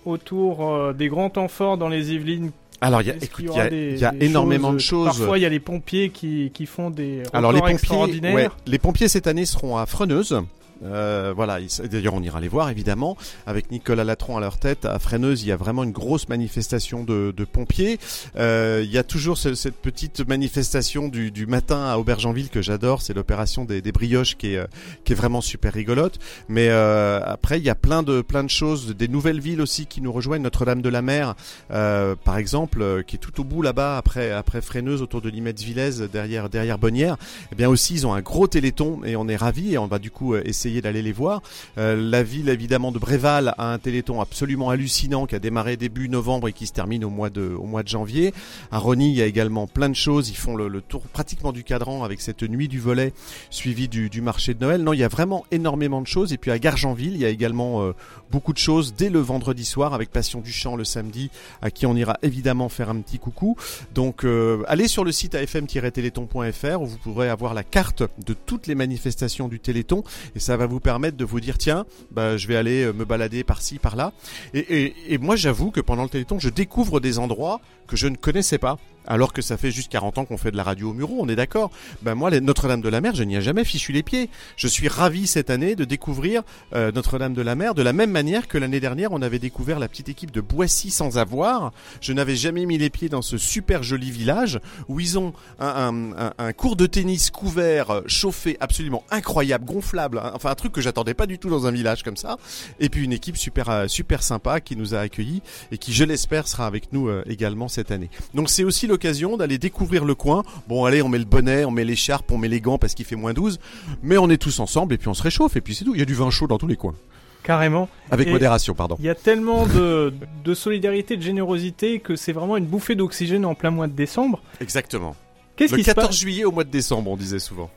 autour euh, des grands temps forts dans les Yvelines? Alors, il y a, écoute, il y a, des- y a énormément de choses? Parfois, il y a les pompiers qui, qui font des Alors les pompiers, extraordinaires. ouais, les pompiers cette année seront à Freneuse. Euh, voilà, d'ailleurs on ira les voir évidemment avec Nicolas Latron à leur tête. À Freineuse, il y a vraiment une grosse manifestation de, de pompiers. Euh, il y a toujours ce- cette petite manifestation du, du matin à Aubergenville que j'adore. C'est l'opération des, des brioches qui est, euh, qui est vraiment super rigolote. Mais euh, après, il y a plein de plein de choses, des nouvelles villes aussi qui nous rejoignent. Notre-Dame-de-la-Mer, euh, par exemple, euh, qui est tout au bout là-bas après après Freineuse, autour de Limette-Villez, derrière derrière Bonnières. Eh bien aussi, ils ont un gros téléthon et on est ravis et on va du coup euh, d'aller les voir. Euh, la ville évidemment de Bréval a un téléthon absolument hallucinant qui a démarré début novembre et qui se termine au mois de au mois de janvier. À Rony, il y a également plein de choses. Ils font le, tour pratiquement du cadran avec cette nuit du volet suivi du, du marché de Noël. Non, il y a vraiment énormément de choses. Et puis à Gargenville, il y a également euh, beaucoup de choses dès le vendredi soir avec Passion du Chant le samedi, à qui on ira évidemment faire un petit coucou. Donc euh, allez sur le site afm-téléthon.fr où vous pourrez avoir la carte de toutes les manifestations du Téléthon et ça va vous permettre de vous dire tiens, bah, je vais aller euh, me balader par-ci, par-là. Et, et, et moi j'avoue que pendant le Téléthon, je découvre des endroits que je ne connaissais pas. Alors que ça fait juste 40 ans qu'on fait de la radio au Muro, on est d'accord. Ben moi, Notre-Dame de la Mer, je n'y ai jamais fichu les pieds. Je suis ravi cette année de découvrir euh, Notre-Dame de la Mer de la même manière que l'année dernière, on avait découvert la petite équipe de Boissy sans avoir. Je n'avais jamais mis les pieds dans ce super joli village où ils ont un, un- un- un cours de tennis couvert, chauffé, absolument incroyable, gonflable. hein. Enfin, un truc que j'attendais pas du tout dans un village comme ça. Et puis une équipe super euh, super sympa qui nous a accueillis et qui, je l'espère, sera avec nous euh, également cette année. Donc c'est aussi l'occasion d'aller découvrir le coin. Bon, allez, on met le bonnet, on met l'écharpe, on met les gants parce qu'il fait moins 12, mais on est tous ensemble et puis on se réchauffe et puis c'est tout. Il y a du vin chaud dans tous les coins. Carrément. Avec Et modération, pardon. Il y a tellement de, de solidarité, de générosité que c'est vraiment une bouffée d'oxygène en plein mois de décembre. Exactement. Qu'est-ce Le qui, se 14 passe, juillet au mois de décembre, on disait souvent.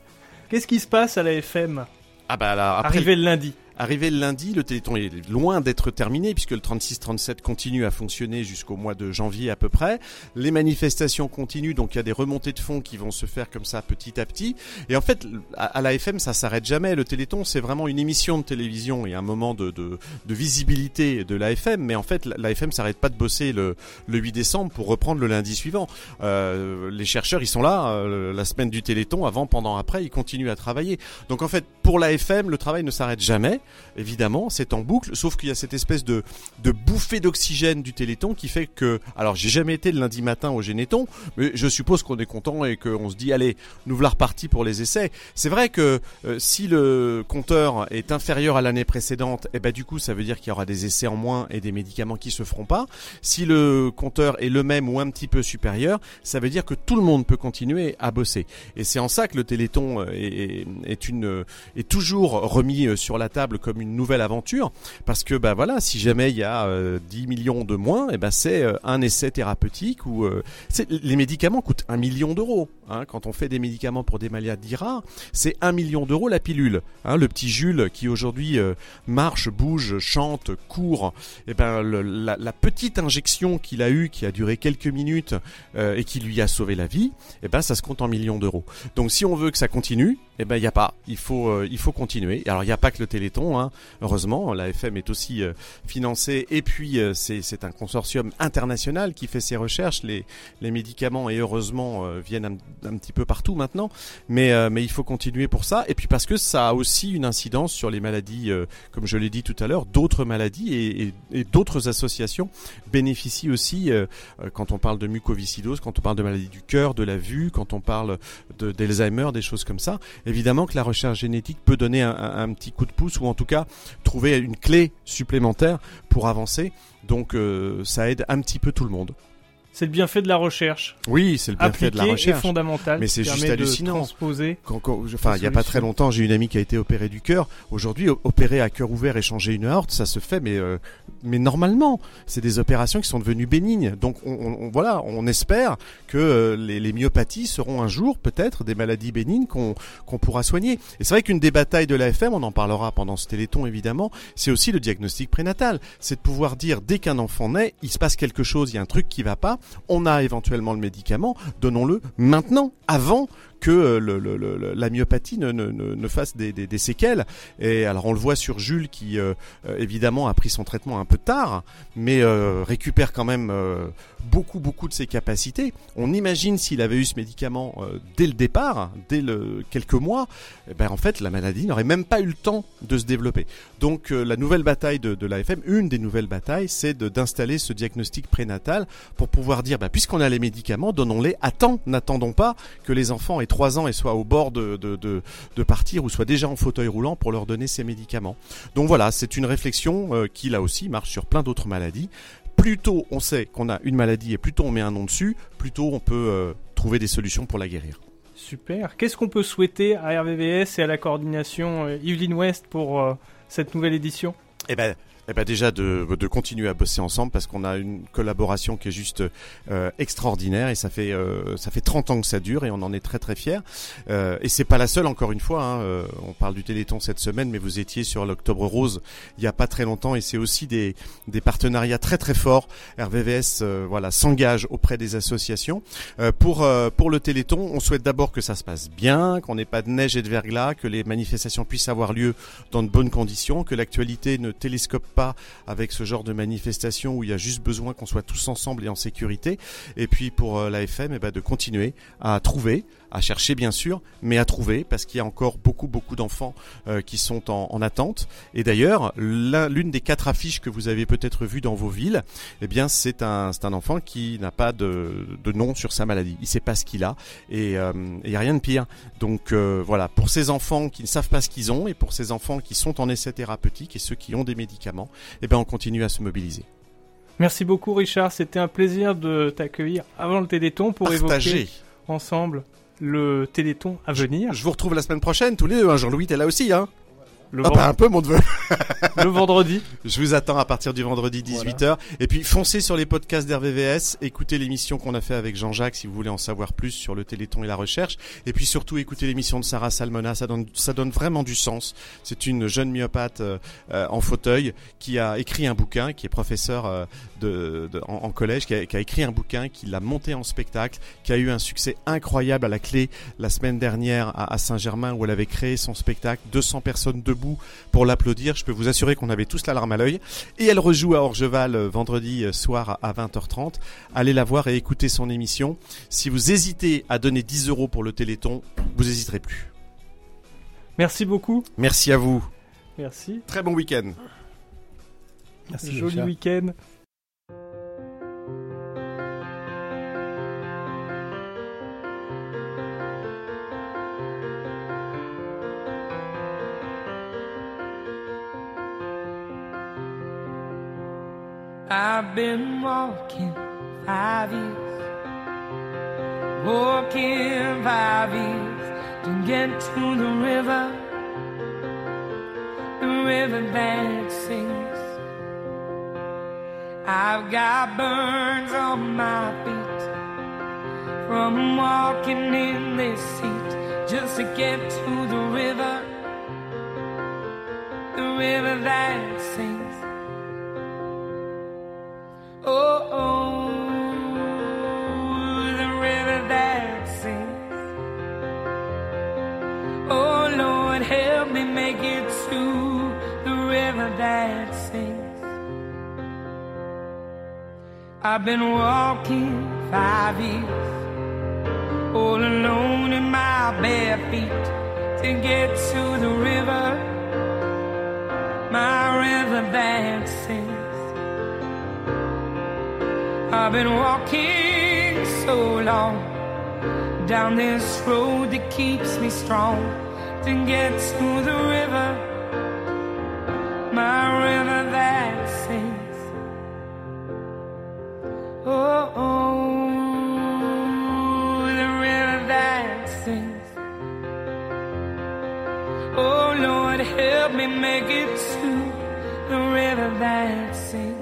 qu'est-ce qui se passe à la FM Ah bah là, après, Arrivé le lundi. Arrivé le lundi, le Téléthon est loin d'être terminé puisque le 36-37 continue à fonctionner jusqu'au mois de janvier à peu près. Les manifestations continuent, donc il y a des remontées de fonds qui vont se faire comme ça petit à petit. Et en fait, à, la FM, ça s'arrête jamais. Le Téléthon, c'est vraiment une émission de télévision et un moment de, de, de visibilité de la FM. Mais en fait, la FM s'arrête pas de bosser le, le 8 décembre pour reprendre le lundi suivant. Euh, les chercheurs, ils sont là euh, la semaine du Téléthon, avant, pendant, après, ils continuent à travailler. Donc en fait, pour la FM, le travail ne s'arrête jamais évidemment, c'est en boucle, sauf qu'il y a cette espèce de, bouffée d'oxygène du Téléthon qui fait que, alors j'ai jamais été le lundi matin au Généton, mais je suppose qu'on est content et qu'on se dit, allez, nous voilà repartis pour les essais. C'est vrai que euh, si le compteur est inférieur à l'année précédente, et ben du coup ça veut dire qu'il y aura des essais en moins et des médicaments qui se feront pas. Si le compteur est le même ou un petit peu supérieur, ça veut dire que tout le monde peut continuer à bosser. Et c'est en ça que le Téléthon euh, est toujours remis euh, sur la table comme une nouvelle aventure parce que bah voilà si jamais il y a euh, 10 millions de moins et ben c'est euh, un essai thérapeutique ou euh, les médicaments coûtent un million d'euros hein, quand on fait des médicaments pour des maladies rares c'est un million d'euros la pilule hein, le petit Jules qui aujourd'hui euh, marche bouge chante court et ben le- la, la petite injection qu'il a eue qui a duré quelques minutes et qui lui a sauvé la vie et ben ça se compte en millions d'euros. Donc si on veut que ça continue eh ben il y a pas. Il faut euh, il faut continuer. Alors il n'y a pas que le Téléthon hein, heureusement la FM est aussi euh, financée. Et puis euh, c'est un consortium international qui fait ses recherches. Les les médicaments et heureusement euh, viennent un, un petit peu partout maintenant. Mais euh, mais il faut continuer pour ça. Et puis parce que ça a aussi une incidence sur les maladies euh, comme je l'ai dit tout à l'heure d'autres maladies et, et- d'autres associations bénéficient aussi quand on parle de mucoviscidose quand on parle de maladies du cœur de la vue quand on parle d'Alzheimer des choses comme ça évidemment que la recherche génétique peut donner un, petit coup de pouce ou en tout cas trouver une clé supplémentaire pour avancer. Donc euh, ça aide un petit peu tout le monde C'est le bienfait de la recherche. Oui, c'est le bienfait de la recherche. fondamental. Mais c'est juste hallucinant. transposer. Quand- quand- enfin, il y a pas très longtemps, j'ai une amie qui a été opérée du cœur. Aujourd'hui, opérer à cœur ouvert et changer une aorte, ça se fait, mais euh, mais normalement, c'est des opérations qui sont devenues bénignes. Donc, on, on- on- voilà, on espère que euh, les, les myopathies seront un jour peut-être des maladies bénignes qu'on qu'on pourra soigner. Et c'est vrai qu'une des batailles de l'AFM, on en parlera pendant ce téléthon évidemment, c'est aussi le diagnostic prénatal. C'est de pouvoir dire dès qu'un enfant naît, il se passe quelque chose, il y a un truc qui va pas, on a éventuellement le médicament, donnons-le maintenant, avant que euh, la myopathie ne, fasse des, séquelles. Et alors on le voit sur Jules qui euh, euh, évidemment a pris son traitement un peu tard, mais récupère quand même beaucoup beaucoup de ses capacités. On imagine s'il avait eu ce médicament dès le départ, dès le, quelques mois, eh ben en fait la maladie n'aurait même pas eu le temps de se développer. Donc la nouvelle bataille de, l'AFM, une des nouvelles batailles, c'est d'installer ce diagnostic prénatal pour pouvoir dire, bah, puisqu'on a les médicaments, donnons-les à. N'attendons pas que les enfants aient 3 ans et soient au bord de, de, de, de partir ou soient déjà en fauteuil roulant pour leur donner ces médicaments. Donc voilà, c'est une réflexion euh, qui là aussi marche sur plein d'autres maladies. Plus tôt on sait qu'on a une maladie et plus tôt on met un nom dessus, plus tôt on peut euh, trouver des solutions pour la guérir. Super. Qu'est-ce qu'on peut souhaiter à RVVS et à la coordination euh, Yveline West pour euh, cette nouvelle édition? Eh ben, eh ben déjà de, de continuer à bosser ensemble parce qu'on a une collaboration qui est juste euh, extraordinaire et ça fait euh, ça fait 30 ans que ça dure et on en est très très fiers. Euh, et c'est pas la seule encore une fois. Hein, euh, on parle du Téléthon cette semaine, mais vous étiez sur l'Octobre Rose il y a pas très longtemps et c'est aussi des des partenariats très très forts. RVVS euh, voilà s'engage auprès des associations Euh, pour pour le Téléthon. On souhaite d'abord que ça se passe bien, qu'on n'ait pas de neige et de verglas, que les manifestations puissent avoir lieu dans de bonnes conditions, que l'actualité ne télescope pas avec ce genre de manifestation où il y a juste besoin qu'on soit tous ensemble et en sécurité. Et puis pour euh, l'AFM, eh ben, de continuer à trouver, à chercher bien sûr, mais à trouver parce qu'il y a encore beaucoup beaucoup d'enfants euh, qui sont en, en attente. Et d'ailleurs, l'un- l'une des quatre affiches que vous avez peut-être vues dans vos villes, eh bien c'est un un enfant qui n'a pas de, nom sur sa maladie. Il sait pas ce qu'il a et euh, il y a rien de pire. Donc euh, voilà, pour ces enfants qui ne savent pas ce qu'ils ont et pour ces enfants qui sont en essai thérapeutique et ceux qui ont des médicaments, eh ben on continue à se mobiliser. Merci beaucoup Richard, c'était un plaisir de t'accueillir avant le Téléthon pour évoquer ensemble le Téléthon à venir. Je vous retrouve la semaine prochaine tous les deux. Hein. Jean-Louis, t'es là aussi, hein Le, Ah bah, un peu mon neveu. le vendredi. Je vous attends à partir du vendredi 18h. Et puis foncez sur les podcasts d'RVVS, écoutez l'émission qu'on a fait avec Jean-Jacques si vous voulez en savoir plus sur le Téléthon et la recherche. Et puis surtout écoutez l'émission de Sarah Salmona, ça donne, ça donne vraiment du sens. C'est une jeune myopathe euh, euh, en fauteuil qui a écrit un bouquin, qui est professeur euh, de, de- en, en collège, qui a, qui a écrit un bouquin, qui l'a monté en spectacle, qui a eu un succès incroyable à la clé la semaine dernière à, à Saint-Germain où elle avait créé son spectacle, 200 personnes debout pour l'applaudir. Je peux vous assurer qu'on avait tous la larme à l'œil. Et elle rejoue à Orgeval euh, vendredi euh, soir à 20h30. Allez la voir et écoutez son émission. Si vous hésitez à donner 10 euros pour le Téléthon, vous hésiterez plus. Merci beaucoup. Merci à vous. Merci. Très bon week-end. Merci, Joli week-end. I've been walking five years, walking five years to get to the river, the river that sings. I've got burns on my feet from walking in this seat just to get to the I've been walking five years, all alone in my bare feet to get to the river, my river that sings. I've been walking so long down this road that keeps me strong to get to the river, Make it to the river that sings.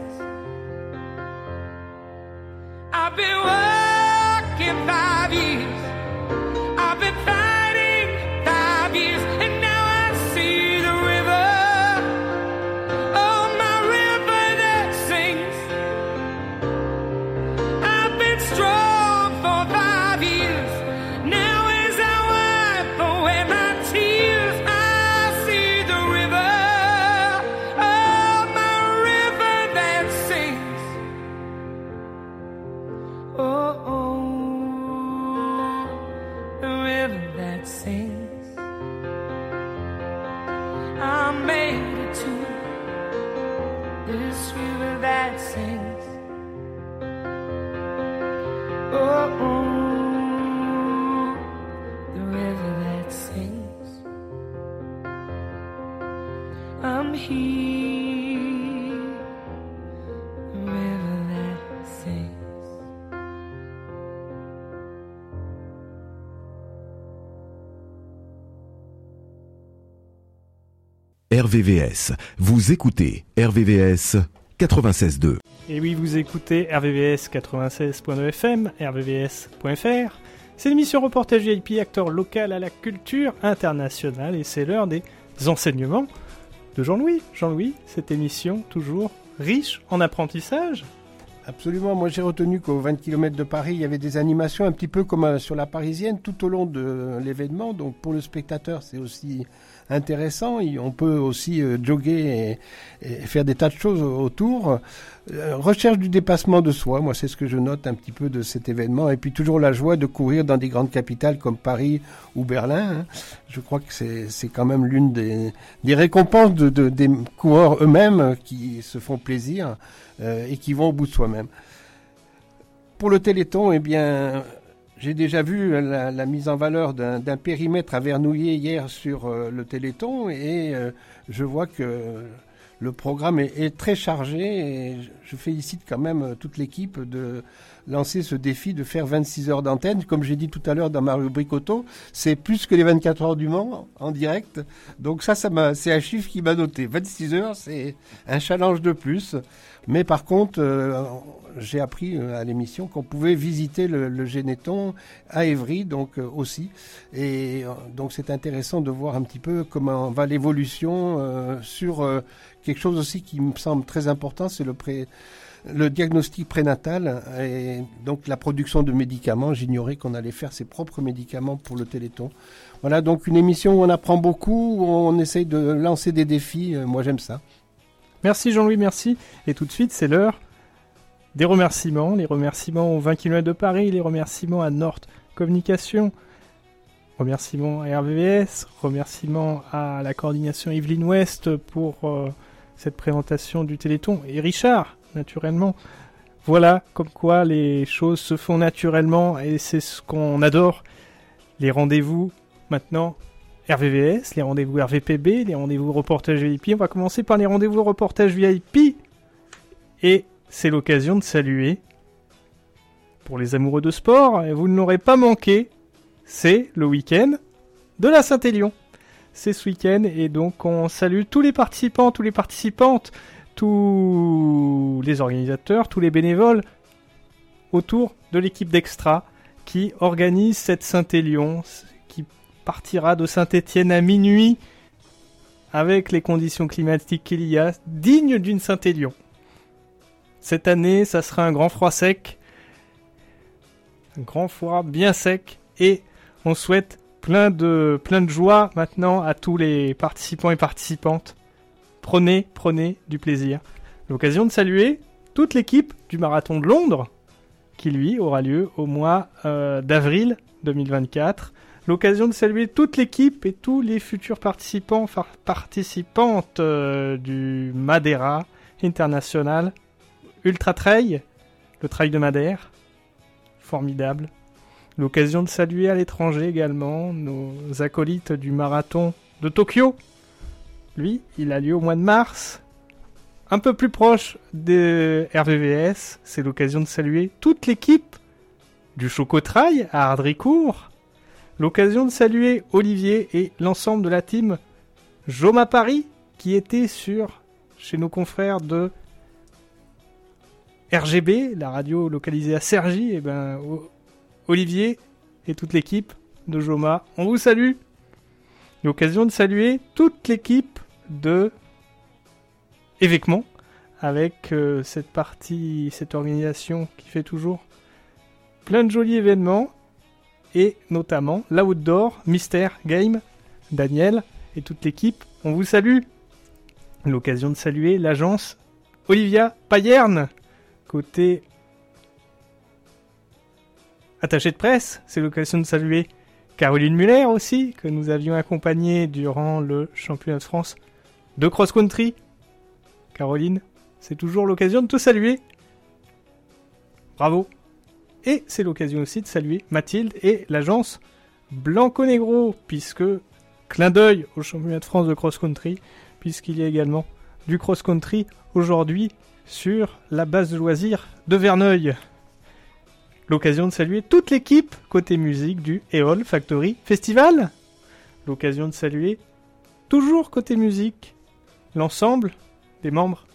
I'm here, the river that sings. RVVS. Vous écoutez RVVS 96.2. Et oui, vous écoutez RVVS 96.2 FM, rvvs.fr. C'est l'émission reportage VIP, acteur local à la culture internationale, et c'est l'heure des enseignements de Jean-Louis. Jean-Louis, cette émission toujours riche en apprentissage. Absolument, moi j'ai retenu qu'au 20 km de Paris, il y avait des animations un petit peu comme euh, sur la parisienne tout au long de l'événement. Donc pour le spectateur, c'est aussi intéressant. On peut aussi euh, jogger et, faire des tas de choses autour. Euh, recherche du dépassement de soi, moi c'est ce que je note un petit peu de cet événement. Et puis toujours la joie de courir dans des grandes capitales comme Paris ou Berlin. hein. Je crois que c'est quand même l'une des, des récompenses de, de- des coureurs eux-mêmes qui se font plaisir euh, et qui vont au bout de soi-même. Pour le Téléthon, eh bien, j'ai déjà vu la, la mise en valeur d'un périmètre à Vernouillet hier sur euh, le Téléthon et euh, je vois que le programme est, très chargé et je- félicite quand même euh, toute l'équipe de lancer ce défi de faire 26 heures d'antenne. Comme j'ai dit tout à l'heure dans ma rubrique auto, c'est plus que les 24 heures du Mans en direct. Donc ça, ça c'est un chiffre qui m'a noté. 26 heures, c'est un challenge de plus. Mais par contre, euh, j'ai appris euh, à l'émission qu'on pouvait visiter le, le Généton à Évry, donc euh, aussi. Et donc c'est intéressant de voir un petit peu comment va l'évolution sur quelque chose aussi qui me semble très important, c'est le pré le diagnostic prénatal et donc la production de médicaments. J'ignorais qu'on allait faire ses propres médicaments pour le Téléthon. Voilà donc une émission où on apprend beaucoup, où on essaye de lancer des défis. Euh, Moi j'aime ça. Merci Jean-Louis, merci. Et tout de suite, c'est l'heure des remerciements. Les remerciements aux 20 km de Paris, les remerciements à Nord Communication, remerciements à RVVS, remerciements à la coordination Yveline Ouest pour euh, cette présentation du Téléthon et Richard, naturellement. Voilà comme quoi les choses se font naturellement et c'est ce qu'on adore. Les rendez-vous maintenant RVVS, les rendez-vous RVPB, les rendez-vous reportage VIP. On va commencer par les rendez-vous reportage VIP. Et c'est l'occasion de saluer, pour les amoureux de sport, vous ne l'aurez pas manqué, c'est le week-end de la Saint-Élion. C'est ce week-end et donc on salue tous les participants, tous les participantes, tous les organisateurs, tous les bénévoles autour de l'équipe d'Extra qui organise cette Saint-Élion qui partira de Saint-Étienne à minuit avec les conditions climatiques qu'il y a, digne d'une Saint-Élion. Cette année, ça sera un grand froid sec, un grand froid bien sec, et on souhaite plein de, plein de joie maintenant à tous les participants et participantes. Prenez, prenez du plaisir. L'occasion de saluer toute l'équipe du marathon de Londres, qui lui aura lieu au mois euh, d'avril 2024. L'occasion de saluer toute l'équipe et tous les futurs participants, participantes euh, du Madeira International Ultra Trail, le trail de Madère. Formidable. L'occasion de saluer à l'étranger également nos acolytes du marathon de Tokyo. Lui, il a lieu au mois de mars. Un peu plus proche de RVVS, c'est l'occasion de saluer toute l'équipe du Chocotrail à Ardricourt. L'occasion de saluer Olivier et l'ensemble de la team Joma Paris qui était sur chez nos confrères de RGB, la radio localisée à Cergy, et ben O- Olivier et toute l'équipe de Joma, on vous salue. L'occasion de saluer toute l'équipe de Évêquement avec euh, cette partie, cette organisation qui fait toujours plein de jolis événements et notamment l'Outdoor Mystère Game, Daniel et toute l'équipe, on vous salue. L'occasion de saluer l'agence Olivia Payerne, côté attaché de presse, c'est l'occasion de saluer Caroline Muller aussi, que nous avions accompagnée durant le championnat de France de cross-country. Caroline, c'est toujours l'occasion de te saluer. Bravo. Et c'est l'occasion aussi de saluer Mathilde et l'agence Blanco Negro, puisque clin d'œil au championnat de France de cross-country, puisqu'il y a également du cross-country aujourd'hui sur la base de loisirs de Verneuil. L'occasion de saluer toute l'équipe côté musique du Eol Factory Festival. L'occasion de saluer toujours côté musique l'ensemble des membres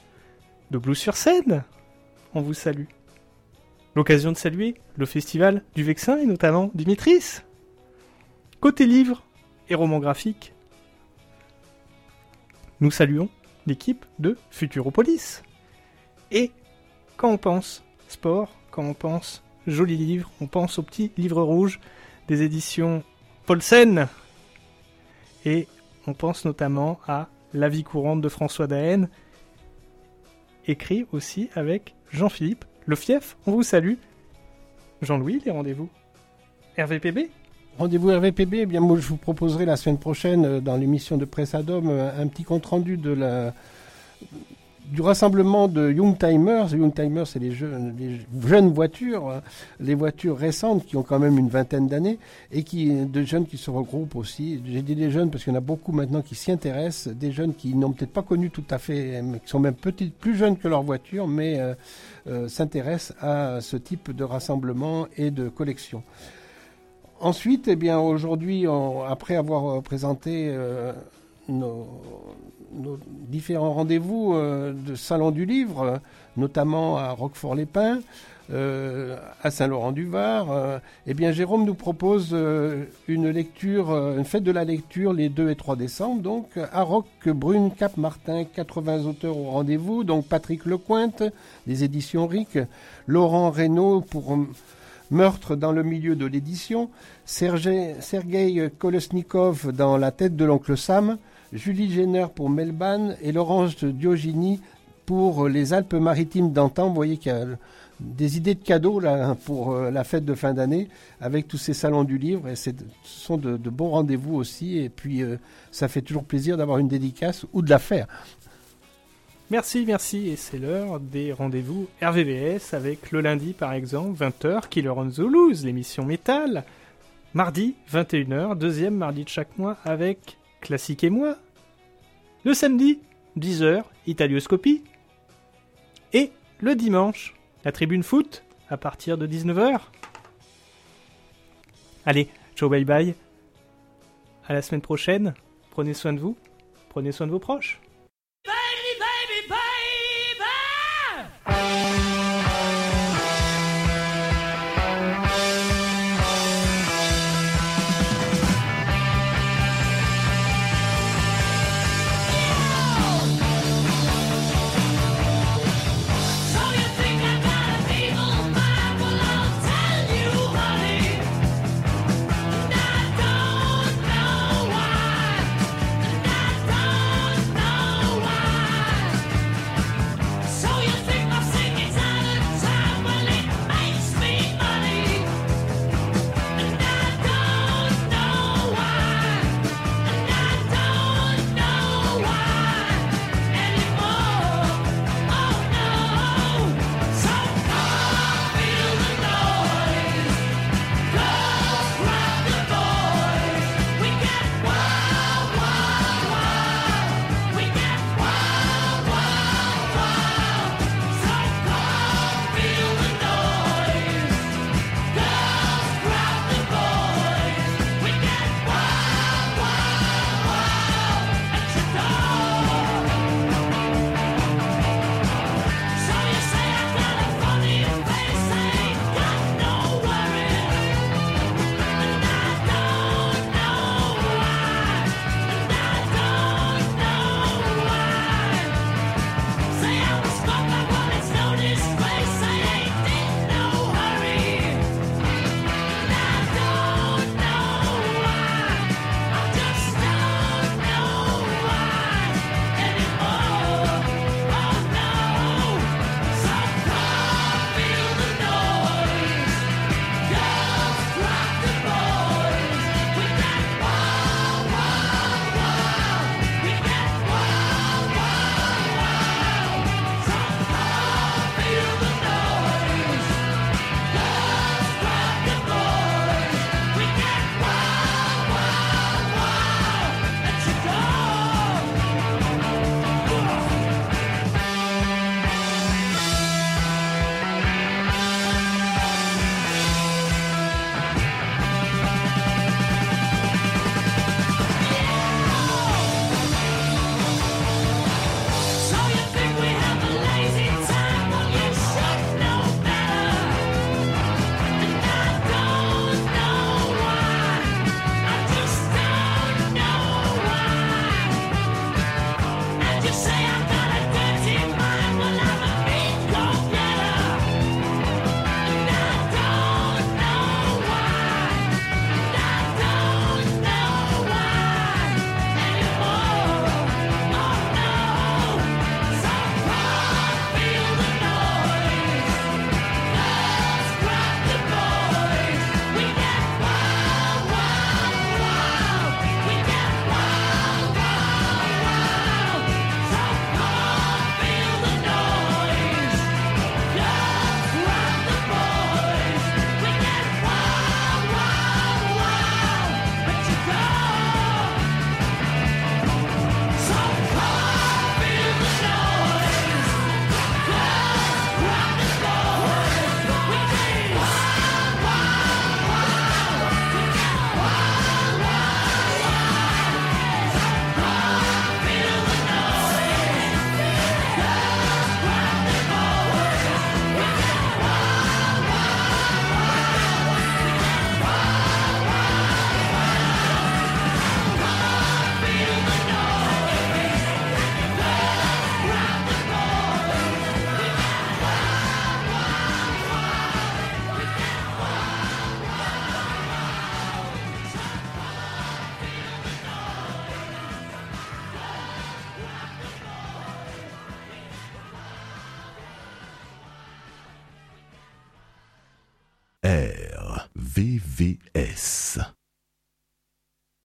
de Blues sur scène. On vous salue. L'occasion de saluer le festival du Vexin et notamment Dimitris. Côté livre et roman graphique, nous saluons l'équipe de Futuropolis. Et quand on pense sport, quand on pense joli livre, on pense au petit livre rouge des éditions Paulsen. Et on pense notamment à La vie courante de François Daen, écrit aussi avec Jean-Philippe Le Fief. On vous salue. Jean-Louis, les rendez-vous RVPB Rendez-vous RVPB, eh bien moi je vous proposerai la semaine prochaine euh, dans l'émission de Presse Adom euh, un petit compte rendu de la du rassemblement de Youngtimers. Youngtimers, c'est les les jeunes voitures, hein, les voitures récentes qui ont quand même une vingtaine d'années et qui de jeunes qui se regroupent aussi. J'ai dit des jeunes parce qu'il y en a beaucoup maintenant qui s'y intéressent, des jeunes qui n'ont peut-être pas connu tout à fait, qui sont même plus jeunes que leur voiture, mais euh, euh, s'intéressent à ce type de rassemblement et de collection. Ensuite, eh bien, aujourd'hui, après avoir présenté euh, nos, différents rendez-vous euh, de Salon du Livre, notamment à Roquefort-les-Pins, euh, à Saint-Laurent-du-Var, euh, eh bien, Jérôme nous propose une lecture, une fête de la lecture les 2 et 3 décembre, donc à Roque, Brune, Cap-Martin, 80 auteurs au rendez-vous, donc Patrick Lecointe, des éditions RIC, Laurent Reynaud pour Meurtre dans le milieu de l'édition, Sergei Kolesnikov dans La tête de l'oncle Sam, Julie Jenner pour Melban et Laurence Diogini pour les Alpes-Maritimes d'antan. Vous voyez qu'il y a des idées de cadeaux là, pour euh, la fête de fin d'année avec tous ces salons du livre. Et ce sont de, de bons rendez-vous aussi. Et puis, euh, ça fait toujours plaisir d'avoir une dédicace ou de la faire. Merci, merci. Et c'est l'heure des rendez-vous RVVS avec le lundi, par exemple, 20h, Killer on the Loose, l'émission métal. Mardi, 21h, deuxième mardi de chaque mois avec Classique et moi. Le samedi, 10h, Italioscopie. Et le dimanche, la tribune foot à partir de 19h. Allez, ciao bye bye. À la semaine prochaine. Prenez soin de vous. Prenez soin de vos proches.